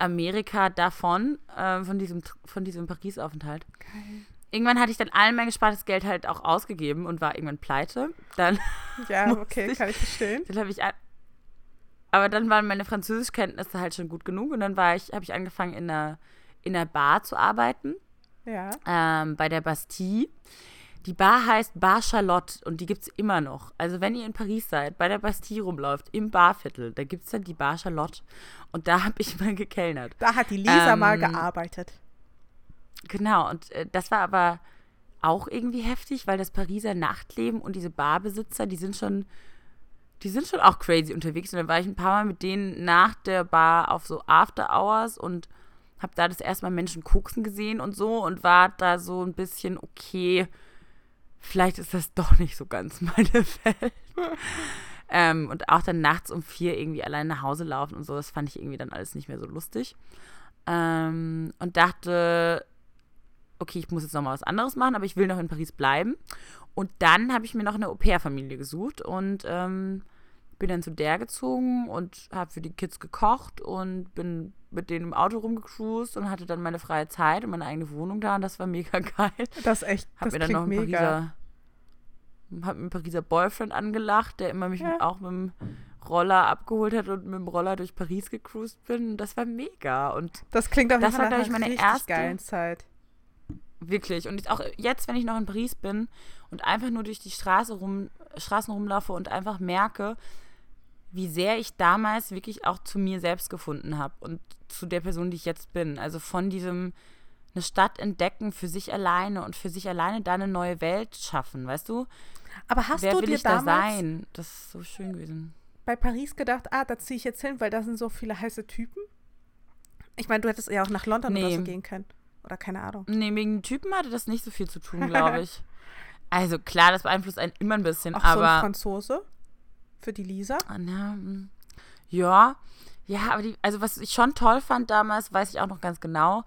Speaker 1: Amerika davon, äh, von diesem, von diesem Paris-Aufenthalt.
Speaker 2: Geil.
Speaker 1: Irgendwann hatte ich dann all mein gespartes Geld halt auch ausgegeben und war irgendwann pleite. Dann
Speaker 2: Ja, okay,
Speaker 1: ich-
Speaker 2: kann ich verstehen.
Speaker 1: dann habe ich aber dann waren meine Französischkenntnisse halt schon gut genug und dann war ich, habe ich angefangen in einer, in einer Bar zu arbeiten,
Speaker 2: Ja.
Speaker 1: ähm, bei der Bastille. Die Bar heißt Bar Charlotte und die gibt es immer noch. Also wenn ihr in Paris seid, bei der Bastille rumläuft, im Barviertel, da gibt es dann die Bar Charlotte. Und da habe ich mal gekellnert.
Speaker 2: Da hat die Lisa mal
Speaker 1: Ähm,
Speaker 2: gearbeitet.
Speaker 1: Genau, und äh, das war aber auch irgendwie heftig, weil das Pariser Nachtleben und diese Barbesitzer, die sind schon, die sind schon auch crazy unterwegs. Und dann war ich ein paar Mal mit denen nach der Bar auf so After Hours und habe da das erste Mal Menschen koksen gesehen und so und war da so ein bisschen, okay, vielleicht ist das doch nicht so ganz meine Welt. ähm, und auch dann nachts um vier irgendwie allein nach Hause laufen und so, das fand ich irgendwie dann alles nicht mehr so lustig. Ähm, und dachte, okay, ich muss jetzt noch mal was anderes machen, aber ich will noch in Paris bleiben. Und dann habe ich mir noch eine Au-pair-Familie gesucht und ähm, bin dann zu der gezogen und habe für die Kids gekocht und bin mit denen im Auto rumgecruised und hatte dann meine freie Zeit und meine eigene Wohnung da und das war mega geil.
Speaker 2: Das ist echt,
Speaker 1: Hab
Speaker 2: das
Speaker 1: mir dann noch einen
Speaker 2: mega.
Speaker 1: Pariser, hab mir einen Pariser Boyfriend angelacht, der immer mich
Speaker 2: Ja.
Speaker 1: auch mit dem Roller abgeholt hat und mit dem Roller durch Paris gecruised bin. Das war mega. Und
Speaker 2: Das klingt auf jeden
Speaker 1: Das
Speaker 2: Fall
Speaker 1: war,
Speaker 2: nach einer
Speaker 1: meine erste-
Speaker 2: geilen Zeit.
Speaker 1: Wirklich. Und auch jetzt, wenn ich noch in Paris bin und einfach nur durch die Straße rum, Straßen rumlaufe und einfach merke, wie sehr ich damals wirklich auch zu mir selbst gefunden habe und zu der Person, die ich jetzt bin. Also von diesem eine Stadt entdecken für sich alleine und für sich alleine da eine neue Welt schaffen, weißt du?
Speaker 2: Aber hast
Speaker 1: Wer
Speaker 2: du
Speaker 1: will
Speaker 2: dir
Speaker 1: ich da
Speaker 2: damals
Speaker 1: sein? Das ist so schön gewesen.
Speaker 2: bei Paris gedacht, ah, da ziehe ich jetzt hin, weil da sind so viele heiße Typen? Ich meine, du hättest ja auch nach London oder
Speaker 1: Nee.
Speaker 2: so gehen können. Oder keine Ahnung.
Speaker 1: Nee, wegen Typen hatte das nicht so viel zu tun, glaube ich. Also klar, das beeinflusst einen immer ein bisschen,
Speaker 2: Auch so ein
Speaker 1: aber.
Speaker 2: Franzose für die Lisa.
Speaker 1: Ah, na, mm. ja, ja, aber die, also was ich schon toll fand damals, weiß ich auch noch ganz genau,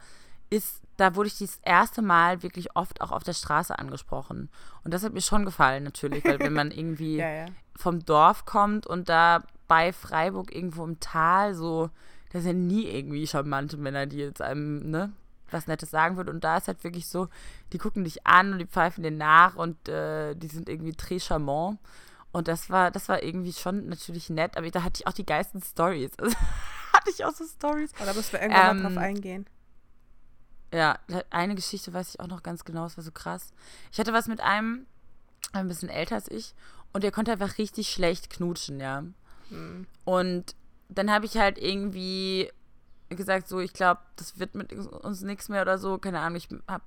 Speaker 1: ist, da wurde ich das erste Mal wirklich oft auch auf der Straße angesprochen. Und das hat mir schon gefallen, natürlich, weil wenn man irgendwie
Speaker 2: Ja, ja.
Speaker 1: vom Dorf kommt und da bei Freiburg irgendwo im Tal so, da sind ja nie irgendwie charmante Männer, die jetzt einem, ne, was Nettes sagen würden. Und da ist halt wirklich so, die gucken dich an und die pfeifen dir nach und äh, die sind irgendwie très charmant. Und das war, das war irgendwie schon natürlich nett, aber da hatte ich auch die geilsten Stories. Also, hatte ich auch so Stories.
Speaker 2: Aber da müssen wir irgendwann mal
Speaker 1: Ähm,
Speaker 2: drauf eingehen.
Speaker 1: Ja, eine Geschichte weiß ich auch noch ganz genau, das war so krass. Ich hatte was mit einem, ein bisschen älter als ich, und der konnte einfach richtig schlecht knutschen, ja.
Speaker 2: Hm.
Speaker 1: Und dann habe ich halt irgendwie gesagt, so, ich glaube, das wird mit uns nichts mehr oder so, keine Ahnung, ich habe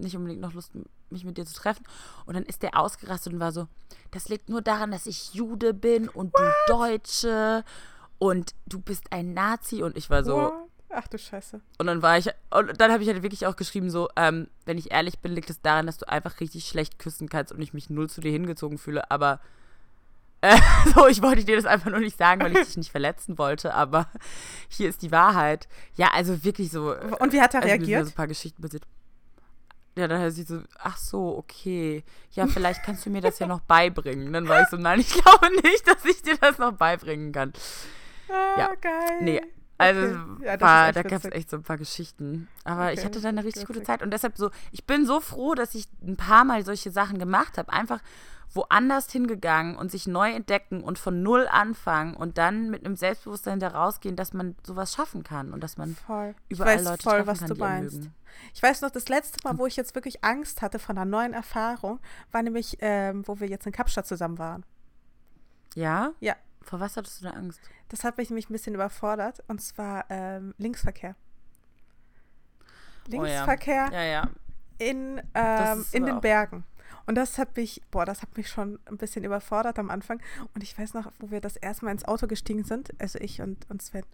Speaker 1: nicht unbedingt noch Lust, mich mit dir zu treffen. Und dann ist der ausgerastet und war so, das liegt nur daran, dass ich Jude bin und du Deutsche und du bist ein Nazi. Und ich war so,
Speaker 2: What? Ach du Scheiße.
Speaker 1: und dann war ich, und dann habe ich halt wirklich auch geschrieben, so, ähm, wenn ich ehrlich bin, liegt es daran, dass du einfach richtig schlecht küssen kannst und ich mich null zu dir hingezogen fühle. Aber äh, so, ich wollte dir das einfach nur nicht sagen, weil ich dich nicht verletzen wollte. Aber hier ist die Wahrheit. Ja, also wirklich so.
Speaker 2: Und wie hat er
Speaker 1: also
Speaker 2: reagiert?
Speaker 1: so ein paar Geschichten passiert. Ja, dann hat sie so, ach so, okay. Ja, vielleicht kannst du mir das ja noch beibringen. Dann war ich so, nein, ich glaube nicht, dass ich dir das noch beibringen kann.
Speaker 2: Ah,
Speaker 1: ja.
Speaker 2: geil.
Speaker 1: Nee, Also
Speaker 2: Okay. Ja,
Speaker 1: war, da gab es echt so ein paar Geschichten. Aber ich
Speaker 2: Okay,
Speaker 1: hatte da eine richtig gute. Zeit. Und deshalb so, ich bin so froh, dass ich ein paar Mal solche Sachen gemacht habe. Einfach woanders hingegangen und sich neu entdecken und von null anfangen und dann mit einem Selbstbewusstsein da rausgehen, dass man sowas schaffen kann und dass man
Speaker 2: Voll. Ich
Speaker 1: überall
Speaker 2: weiß
Speaker 1: Leute
Speaker 2: voll, was
Speaker 1: kann,
Speaker 2: du meinst. Ich weiß noch, das letzte Mal, wo ich jetzt wirklich Angst hatte von einer neuen Erfahrung, war nämlich, ähm, wo wir jetzt in Kapstadt zusammen waren.
Speaker 1: Ja?
Speaker 2: Ja.
Speaker 1: Vor was hattest du da Angst?
Speaker 2: Das hat mich nämlich ein bisschen überfordert. Und zwar ähm, Linksverkehr.
Speaker 1: Oh ja.
Speaker 2: Linksverkehr
Speaker 1: Ja, ja.
Speaker 2: in, ähm, in den Bergen. Und das hat mich, boah, das hat mich schon ein bisschen überfordert am Anfang. Und ich weiß noch, wo wir das erste Mal ins Auto gestiegen sind, also ich und, und Sven.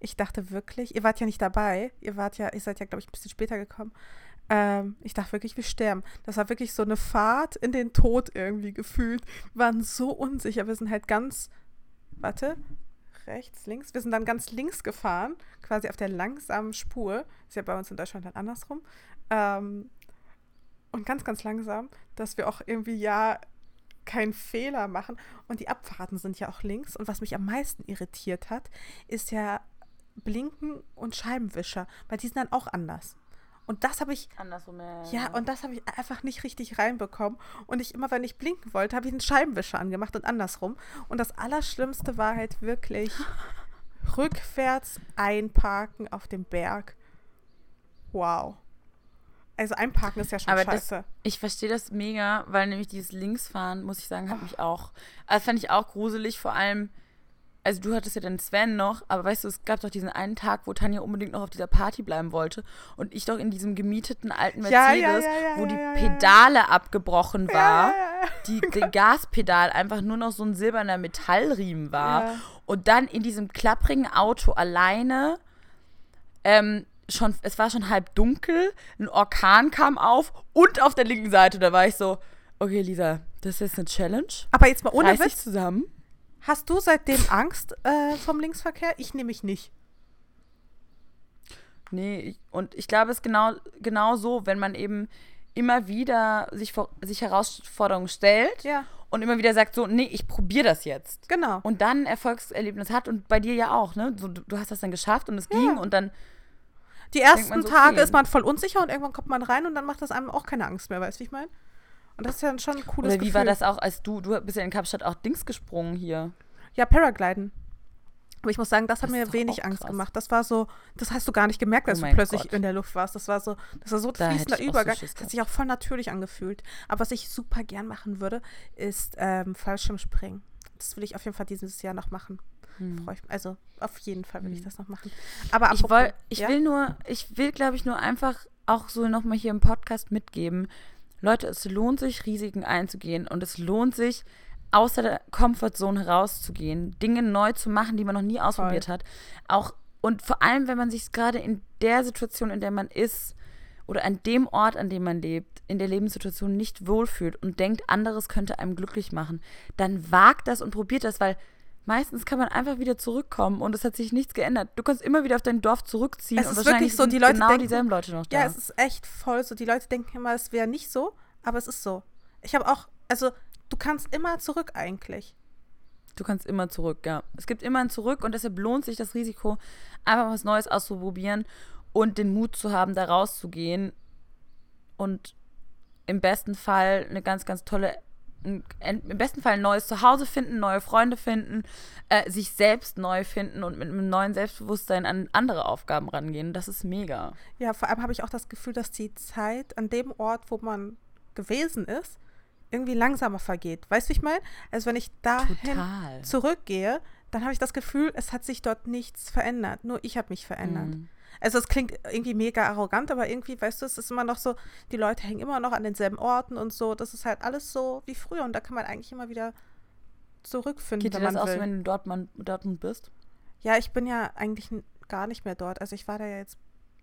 Speaker 2: Ich dachte wirklich, ihr wart ja nicht dabei, ihr wart ja, ihr seid ja, glaube ich, ein bisschen später gekommen. Ähm, ich dachte wirklich, wir sterben. Das war wirklich so eine Fahrt in den Tod irgendwie gefühlt. Wir waren so unsicher. Wir sind halt ganz, warte, rechts, links. Wir sind dann ganz links gefahren, quasi auf der langsamen Spur. Ist ja bei uns in Deutschland dann andersrum. Ähm, und ganz, ganz langsam, dass wir auch irgendwie ja keinen Fehler machen. Und die Abfahrten sind ja auch links. Und was mich am meisten irritiert hat, ist ja Blinken und Scheibenwischer, weil die sind dann auch anders. Und das habe ich.
Speaker 1: Andersrum, ja.
Speaker 2: Und das habe ich einfach nicht richtig reinbekommen. Und ich immer, wenn ich blinken wollte, habe ich einen Scheibenwischer angemacht und andersrum. Und das Allerschlimmste war halt wirklich rückwärts einparken auf dem Berg. Wow. Also einparken ist ja schon
Speaker 1: Aber
Speaker 2: scheiße.
Speaker 1: das, ich verstehe das mega, weil nämlich dieses Linksfahren, muss ich sagen, hat mich auch, also fand ich auch gruselig, vor allem, also du hattest ja den Sven noch, aber weißt du, es gab doch diesen einen Tag, wo Tanja unbedingt noch auf dieser Party bleiben wollte und ich doch in diesem gemieteten alten Mercedes,
Speaker 2: ja, ja, ja,
Speaker 1: wo die. Pedale abgebrochen war, die, die Gaspedal einfach nur noch so ein silberner Metallriemen war und dann in diesem klapprigen Auto alleine ähm, schon, es war schon halb dunkel, ein Orkan kam auf und auf der linken Seite, da war ich so, okay, Lisa, das ist eine Challenge.
Speaker 2: Aber jetzt mal ohne Witz,
Speaker 1: zusammen.
Speaker 2: hast du seitdem Angst äh, vom Linksverkehr? Ich nämlich nicht.
Speaker 1: Nee, und ich glaube, es ist genau, genau so, wenn man eben immer wieder sich, vor, sich Herausforderungen stellt
Speaker 2: Ja,
Speaker 1: und immer wieder sagt, so, nee, ich probiere das jetzt.
Speaker 2: genau.
Speaker 1: Und dann ein Erfolgserlebnis hat und bei dir ja auch, ne? So, du, du hast das dann geschafft und es ging und dann,
Speaker 2: Die ersten
Speaker 1: so,
Speaker 2: Tage
Speaker 1: okay.
Speaker 2: ist man voll unsicher und irgendwann kommt man rein und dann macht das einem auch keine Angst mehr, weißt du, wie ich meine? Und das ist ja dann schon ein cooles
Speaker 1: oder wie
Speaker 2: Gefühl.
Speaker 1: war das auch, als du, du bist ja in Kapstadt auch Dings gesprungen hier.
Speaker 2: Ja, Paragliden. Aber ich muss sagen, das hat
Speaker 1: Das ist
Speaker 2: mir wenig Angst
Speaker 1: krass.
Speaker 2: gemacht. Das war so, das hast du gar nicht gemerkt, als
Speaker 1: Oh
Speaker 2: du plötzlich
Speaker 1: Gott.
Speaker 2: in der Luft warst. Das war so, das war so ein
Speaker 1: Da
Speaker 2: fließender
Speaker 1: so
Speaker 2: Übergang.
Speaker 1: Schiss
Speaker 2: das hat sich auch voll natürlich angefühlt. Aber was ich super gern machen würde, ist ähm, Fallschirmspringen. Das will ich auf jeden Fall dieses Jahr noch machen. Ich, also auf jeden Fall will ich das noch machen. Aber
Speaker 1: Hm. Ich,
Speaker 2: apropos-
Speaker 1: woll, ich
Speaker 2: ja?
Speaker 1: will nur, ich will, glaube ich, nur einfach auch so nochmal hier im Podcast mitgeben. Leute, es lohnt sich, Risiken einzugehen und es lohnt sich, außer der Comfortzone herauszugehen, Dinge neu zu machen, die man noch nie ausprobiert hat. Auch und vor allem, wenn man sich gerade in der Situation, in der man ist, oder an dem Ort, an dem man lebt, in der Lebenssituation nicht wohlfühlt und denkt, anderes könnte einem glücklich machen, dann wagt das und probiert das, weil meistens kann man einfach wieder zurückkommen und es hat sich nichts geändert. Du kannst immer wieder auf dein Dorf zurückziehen
Speaker 2: Es
Speaker 1: und
Speaker 2: ist
Speaker 1: wahrscheinlich
Speaker 2: wirklich so,
Speaker 1: sind
Speaker 2: die Leute
Speaker 1: genau
Speaker 2: denken-
Speaker 1: dieselben Leute noch da.
Speaker 2: Ja, es ist echt voll so. Die Leute denken immer, es wäre nicht so, aber es ist so. Ich habe auch, also du kannst immer zurück eigentlich.
Speaker 1: Du kannst immer zurück, ja. Es gibt immer ein Zurück und deshalb lohnt sich das Risiko, einfach was Neues auszuprobieren und den Mut zu haben, da rauszugehen und im besten Fall eine ganz, ganz tolle, ein, im besten Fall ein neues Zuhause finden, neue Freunde finden, äh, sich selbst neu finden und mit einem neuen Selbstbewusstsein an andere Aufgaben rangehen. Das ist mega.
Speaker 2: Ja, vor allem habe ich auch das Gefühl, dass die Zeit an dem Ort, wo man gewesen ist, irgendwie langsamer vergeht. Weißt du, ich meine? Also wenn ich dahin
Speaker 1: Total.
Speaker 2: zurückgehe, dann habe ich das Gefühl, es hat sich dort nichts verändert. Nur ich habe mich verändert.
Speaker 1: Mhm.
Speaker 2: Also es klingt irgendwie mega arrogant, aber irgendwie, weißt du, es ist immer noch so, die Leute hängen immer noch an denselben Orten und so. Das ist halt alles so wie früher und da kann man eigentlich immer wieder zurückfinden,
Speaker 1: Geht dir
Speaker 2: wenn
Speaker 1: das
Speaker 2: man
Speaker 1: auch
Speaker 2: will.
Speaker 1: so, wenn du dort, man, Dortmund bist?
Speaker 2: Ja, ich bin ja eigentlich gar nicht mehr dort. Also ich war da ja jetzt,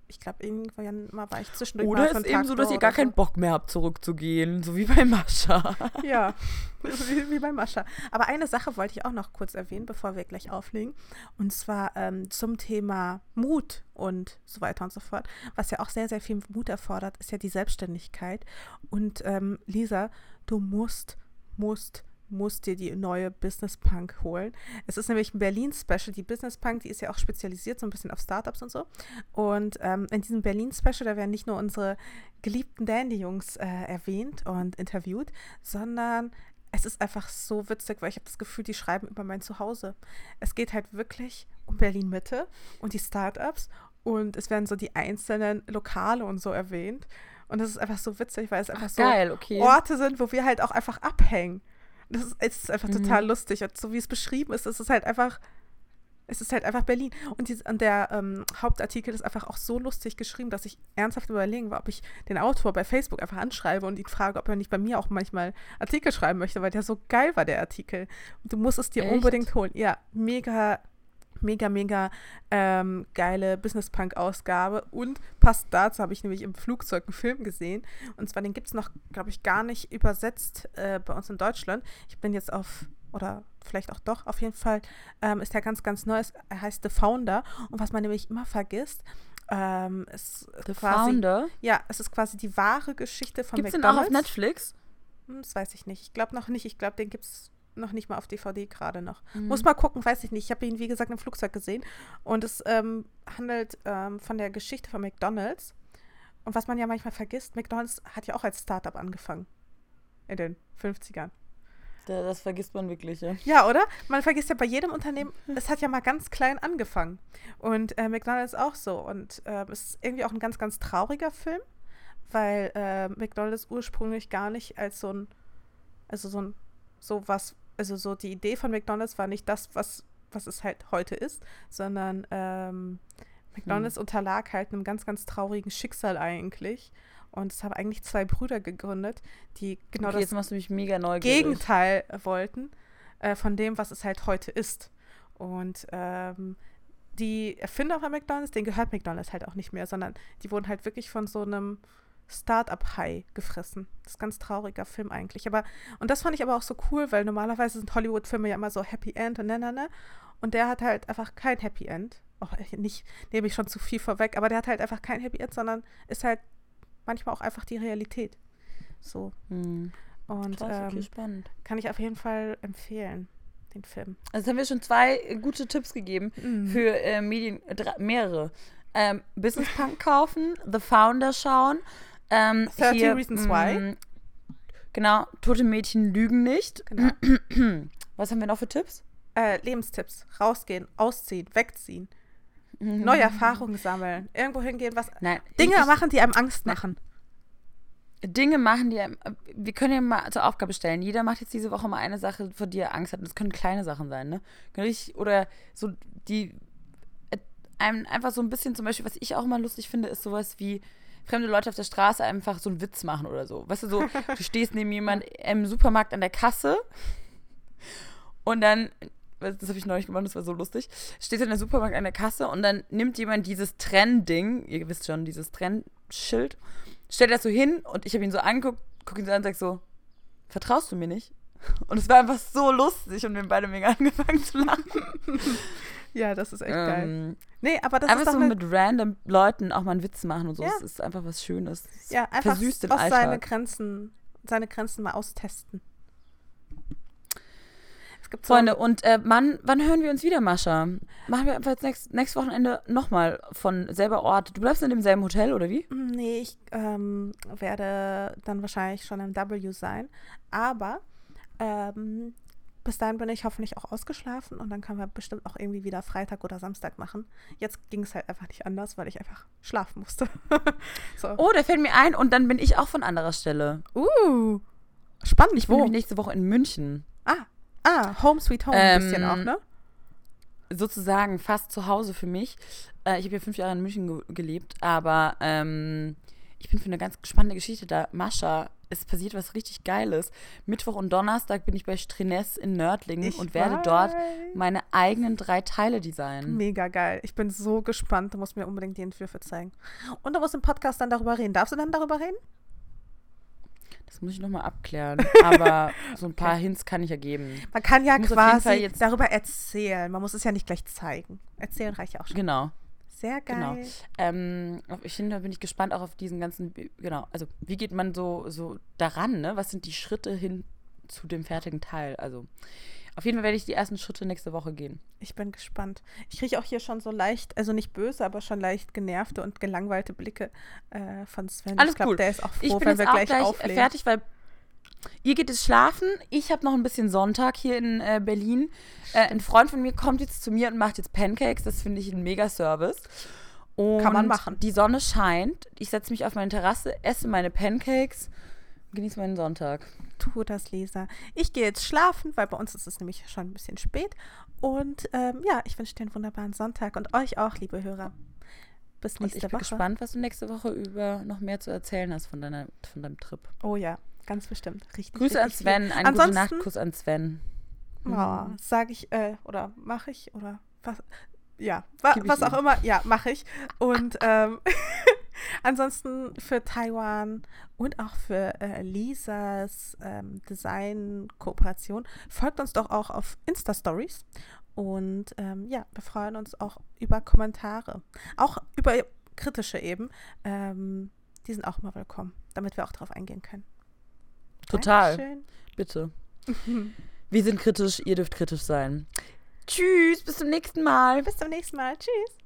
Speaker 2: ich glaube, irgendwann mal war ich zwischendurch mal
Speaker 1: Oder
Speaker 2: für
Speaker 1: ist eben
Speaker 2: Tag
Speaker 1: so, dass ihr gar
Speaker 2: oder
Speaker 1: keinen Bock mehr habt, zurückzugehen, so wie bei Mascha.
Speaker 2: Ja, wie, wie bei Mascha. Aber eine Sache wollte ich auch noch kurz erwähnen, bevor wir gleich auflegen. Und zwar ähm, zum Thema Mut und so weiter und so fort. Was ja auch sehr, sehr viel Mut erfordert, ist ja die Selbstständigkeit. Und ähm, Lisa, du musst, musst, musst dir die neue Business Punk holen. Es ist nämlich ein Berlin-Special. Die Business Punk, die ist ja auch spezialisiert so ein bisschen auf Startups und so. Und ähm, in diesem Berlin-Special, da werden nicht nur unsere geliebten Dandy-Jungs äh, erwähnt und interviewt, sondern es ist einfach so witzig, weil ich habe das Gefühl, die schreiben über mein Zuhause. Es geht halt wirklich um Berlin-Mitte und die Startups und es werden so die einzelnen Lokale und so erwähnt. Und das ist einfach so witzig, weil es einfach so
Speaker 1: Geil, okay.
Speaker 2: Orte sind, wo wir halt auch einfach abhängen. Das ist, es ist einfach
Speaker 1: Mhm.
Speaker 2: total lustig. Und so wie es beschrieben ist, es ist halt einfach, es ist halt einfach Berlin. Und, die, und der ähm, Hauptartikel ist einfach auch so lustig geschrieben, dass ich ernsthaft überlegen war, ob ich den Autor bei Facebook einfach anschreibe und ihn frage, ob er nicht bei mir auch manchmal Artikel schreiben möchte, weil der so geil war, der Artikel. Und du musst es dir
Speaker 1: Echt?
Speaker 2: unbedingt holen. Ja, mega, mega, mega ähm, geile Business-Punk-Ausgabe. Und passt dazu habe ich nämlich im Flugzeug einen Film gesehen. Und zwar den gibt es noch, glaube ich, gar nicht übersetzt äh, bei uns in Deutschland. Ich bin jetzt auf, oder vielleicht auch doch, auf jeden Fall ähm, ist der ganz, ganz neu. Er heißt The Founder. Und was man nämlich immer vergisst, ähm, ist
Speaker 1: The
Speaker 2: quasi,
Speaker 1: Founder.
Speaker 2: Ja, es ist quasi die wahre Geschichte von
Speaker 1: Gibt es den auch
Speaker 2: McDonald's.
Speaker 1: auf Netflix?
Speaker 2: Hm, Das weiß ich nicht. Ich glaube noch nicht. Ich glaube, den gibt es noch nicht mal auf DVD gerade noch.
Speaker 1: Mhm.
Speaker 2: Muss mal gucken, weiß ich nicht. Ich habe ihn, wie gesagt, im Flugzeug gesehen. Und es ähm, handelt ähm, von der Geschichte von McDonalds. Und was man ja manchmal vergisst, McDonalds hat ja auch als Startup angefangen. In den 50ern.
Speaker 1: Da- Das vergisst man wirklich, ja.
Speaker 2: Ja, oder? Man vergisst ja bei jedem Unternehmen, es hat ja mal ganz klein angefangen. Und äh, McDonalds auch so. Und äh, es ist irgendwie auch ein ganz, ganz trauriger Film, weil äh, McDonalds ursprünglich gar nicht als so ein, also so ein, so was, also so die Idee von McDonalds war nicht das, was, was es halt heute ist, sondern ähm, McDonalds unterlag halt einem ganz, ganz traurigen Schicksal eigentlich. Und es haben eigentlich zwei Brüder gegründet, die genau
Speaker 1: okay,
Speaker 2: das. Gegenteil wollten äh, von dem, was es halt heute ist. Und ähm, die Erfinder von McDonalds, denen gehört McDonalds halt auch nicht mehr, sondern die wurden halt wirklich von so einem Start-up-High gefressen. Das ist ein ganz trauriger Film eigentlich. Aber, und das fand ich aber auch so cool, weil normalerweise sind Hollywood-Filme ja immer so Happy End und ne, ne, ne. Und der hat halt einfach kein Happy End. Oh, nicht, nehme ich schon zu viel vorweg, aber der hat halt einfach kein Happy End, sondern ist halt manchmal auch einfach die Realität. So.
Speaker 1: Hm.
Speaker 2: Und
Speaker 1: Krass, okay,
Speaker 2: ähm,
Speaker 1: spannend.
Speaker 2: kann ich auf jeden Fall empfehlen, den Film.
Speaker 1: Also haben wir schon zwei äh, gute Tipps gegeben
Speaker 2: Mhm.
Speaker 1: für äh, Medien, äh, mehrere. Ähm, Business Punk kaufen, The Founder schauen. Ähm,
Speaker 2: 30
Speaker 1: hier,
Speaker 2: Reasons Why.
Speaker 1: mh, Genau, tote Mädchen lügen nicht.
Speaker 2: Genau.
Speaker 1: Was haben wir noch für Tipps?
Speaker 2: Äh, Lebenstipps. Rausgehen, ausziehen, wegziehen. Neue Erfahrungen sammeln. Irgendwo hingehen, was.
Speaker 1: Nein,
Speaker 2: Dinge
Speaker 1: ich,
Speaker 2: machen, die einem Angst machen.
Speaker 1: Dinge machen, die einem, äh, wir können ja mal zur Aufgabe stellen. Jeder macht jetzt diese Woche mal eine Sache, vor die er Angst hat. Und das können kleine Sachen sein, ne? Ich- Oder so, die äh, einem einfach so ein bisschen, zum Beispiel, was ich auch immer lustig finde, ist sowas wie fremde Leute auf der Straße einfach so einen Witz machen oder so. Weißt du, so, du stehst neben jemand im Supermarkt an der Kasse und dann, das habe ich neulich gemacht, das war so lustig, stehst du in der Supermarkt an der Kasse und dann nimmt jemand dieses Trendding, ihr wisst schon, dieses Trendschild, stellt das so hin und ich habe ihn so angeguckt, guck ihn so an und sag so, vertraust du mir nicht? Und es war einfach so lustig und wir haben beide mega angefangen zu lachen.
Speaker 2: Ja, das ist echt geil.
Speaker 1: Ähm,
Speaker 2: Nee, aber das
Speaker 1: einfach
Speaker 2: ist doch
Speaker 1: so
Speaker 2: eine,
Speaker 1: mit random Leuten auch mal einen Witz machen und so.
Speaker 2: Ja.
Speaker 1: Es ist einfach was Schönes. Es
Speaker 2: ja, einfach
Speaker 1: versüßt den
Speaker 2: aus seine. Grenzen, seine Grenzen mal austesten. Es gibt
Speaker 1: Freunde, und äh, Mann, wann hören wir uns wieder, Mascha? Machen wir einfach jetzt nächst, nächstes Wochenende nochmal von selber Ort. Du bleibst in demselben Hotel, oder wie?
Speaker 2: So, nee, ich ähm, werde dann wahrscheinlich schon im W sein. Aber ähm, bis dahin bin ich hoffentlich auch ausgeschlafen und dann können wir bestimmt auch irgendwie wieder Freitag oder Samstag machen. Jetzt ging es halt einfach nicht anders, weil ich einfach schlafen musste. so.
Speaker 1: Oh, da fällt mir ein und dann bin ich auch von anderer Stelle.
Speaker 2: Uh, spannend.
Speaker 1: Ich bin nächste Woche in München.
Speaker 2: Ah, ah, Home Sweet Home ein bisschen
Speaker 1: Ähm,
Speaker 2: auch, ne?
Speaker 1: sozusagen fast zu Hause für mich. Äh, ich habe ja fünf Jahre in München ge gelebt, aber ähm, ich bin für eine ganz spannende Geschichte da. Mascha, es passiert was richtig Geiles. Mittwoch und Donnerstag bin ich bei Strenes in Nördlingen
Speaker 2: Ich
Speaker 1: und werde dort
Speaker 2: weiß.
Speaker 1: meine eigenen drei Teile designen.
Speaker 2: Mega geil. Ich bin so gespannt. Du musst mir unbedingt die Entwürfe zeigen. Und du musst im Podcast dann darüber reden. Darfst du dann darüber reden?
Speaker 1: Das muss ich nochmal abklären. Aber so ein paar Hints kann ich ja geben.
Speaker 2: Man kann ja quasi
Speaker 1: jetzt-
Speaker 2: darüber erzählen. Man muss es ja nicht gleich zeigen. Erzählen reicht ja auch schon.
Speaker 1: Genau.
Speaker 2: Sehr
Speaker 1: Genau.
Speaker 2: geil.
Speaker 1: Ähm, auf- ich finde, da bin ich gespannt auch auf diesen ganzen, genau, also wie geht man so, so daran, ne? Was sind die Schritte hin zu dem fertigen Teil? Also auf jeden Fall werde ich die ersten Schritte nächste Woche gehen.
Speaker 2: Ich bin gespannt. Ich kriege auch hier schon so leicht, also nicht böse, aber schon leicht genervte und gelangweilte Blicke äh, von Sven.
Speaker 1: Alles
Speaker 2: ich glaube,
Speaker 1: cool.
Speaker 2: der ist auch froh,
Speaker 1: Ich bin
Speaker 2: wenn
Speaker 1: jetzt
Speaker 2: wir
Speaker 1: auch
Speaker 2: gleich,
Speaker 1: gleich,
Speaker 2: auflegen.
Speaker 1: fertig, weil ihr geht jetzt schlafen. Ich habe noch ein bisschen Sonntag hier in äh, Berlin. Äh, ein Freund von mir kommt jetzt zu mir und macht jetzt Pancakes. Das finde ich ein Mega-Service. Und
Speaker 2: Kann man machen.
Speaker 1: Die Sonne scheint. Ich setze mich auf meine Terrasse, esse meine Pancakes und genieße meinen Sonntag.
Speaker 2: Tu das, Leser. Ich gehe jetzt schlafen, weil bei uns ist es nämlich schon ein bisschen spät. Und ähm, ja, ich wünsche dir einen wunderbaren Sonntag und euch auch, liebe Hörer. Bis nächste
Speaker 1: ich bin
Speaker 2: Woche.
Speaker 1: gespannt, was du nächste Woche über noch mehr zu erzählen hast von, deiner, von deinem Trip.
Speaker 2: Oh ja, ganz bestimmt. Richtig.
Speaker 1: Grüße an
Speaker 2: richtig
Speaker 1: Sven,
Speaker 2: lieb.
Speaker 1: einen guten
Speaker 2: Ansonsten,
Speaker 1: Nachtkuss an Sven.
Speaker 2: Oh, sage ich, äh, oder mache ich, oder was? ja, wa was auch
Speaker 1: ihm.
Speaker 2: immer, ja, mache ich. Und ähm, ansonsten für Taiwan und auch für äh, Lisas ähm, Design-Kooperation folgt uns doch auch auf Insta-Stories. Und ähm, ja, wir freuen uns auch über Kommentare. Auch über kritische eben. Ähm, die sind auch immer willkommen, damit wir auch drauf eingehen können.
Speaker 1: Total.
Speaker 2: Dankeschön.
Speaker 1: Bitte. Wir sind kritisch, ihr dürft kritisch sein. Tschüss, bis zum nächsten Mal.
Speaker 2: Bis zum nächsten Mal. Tschüss.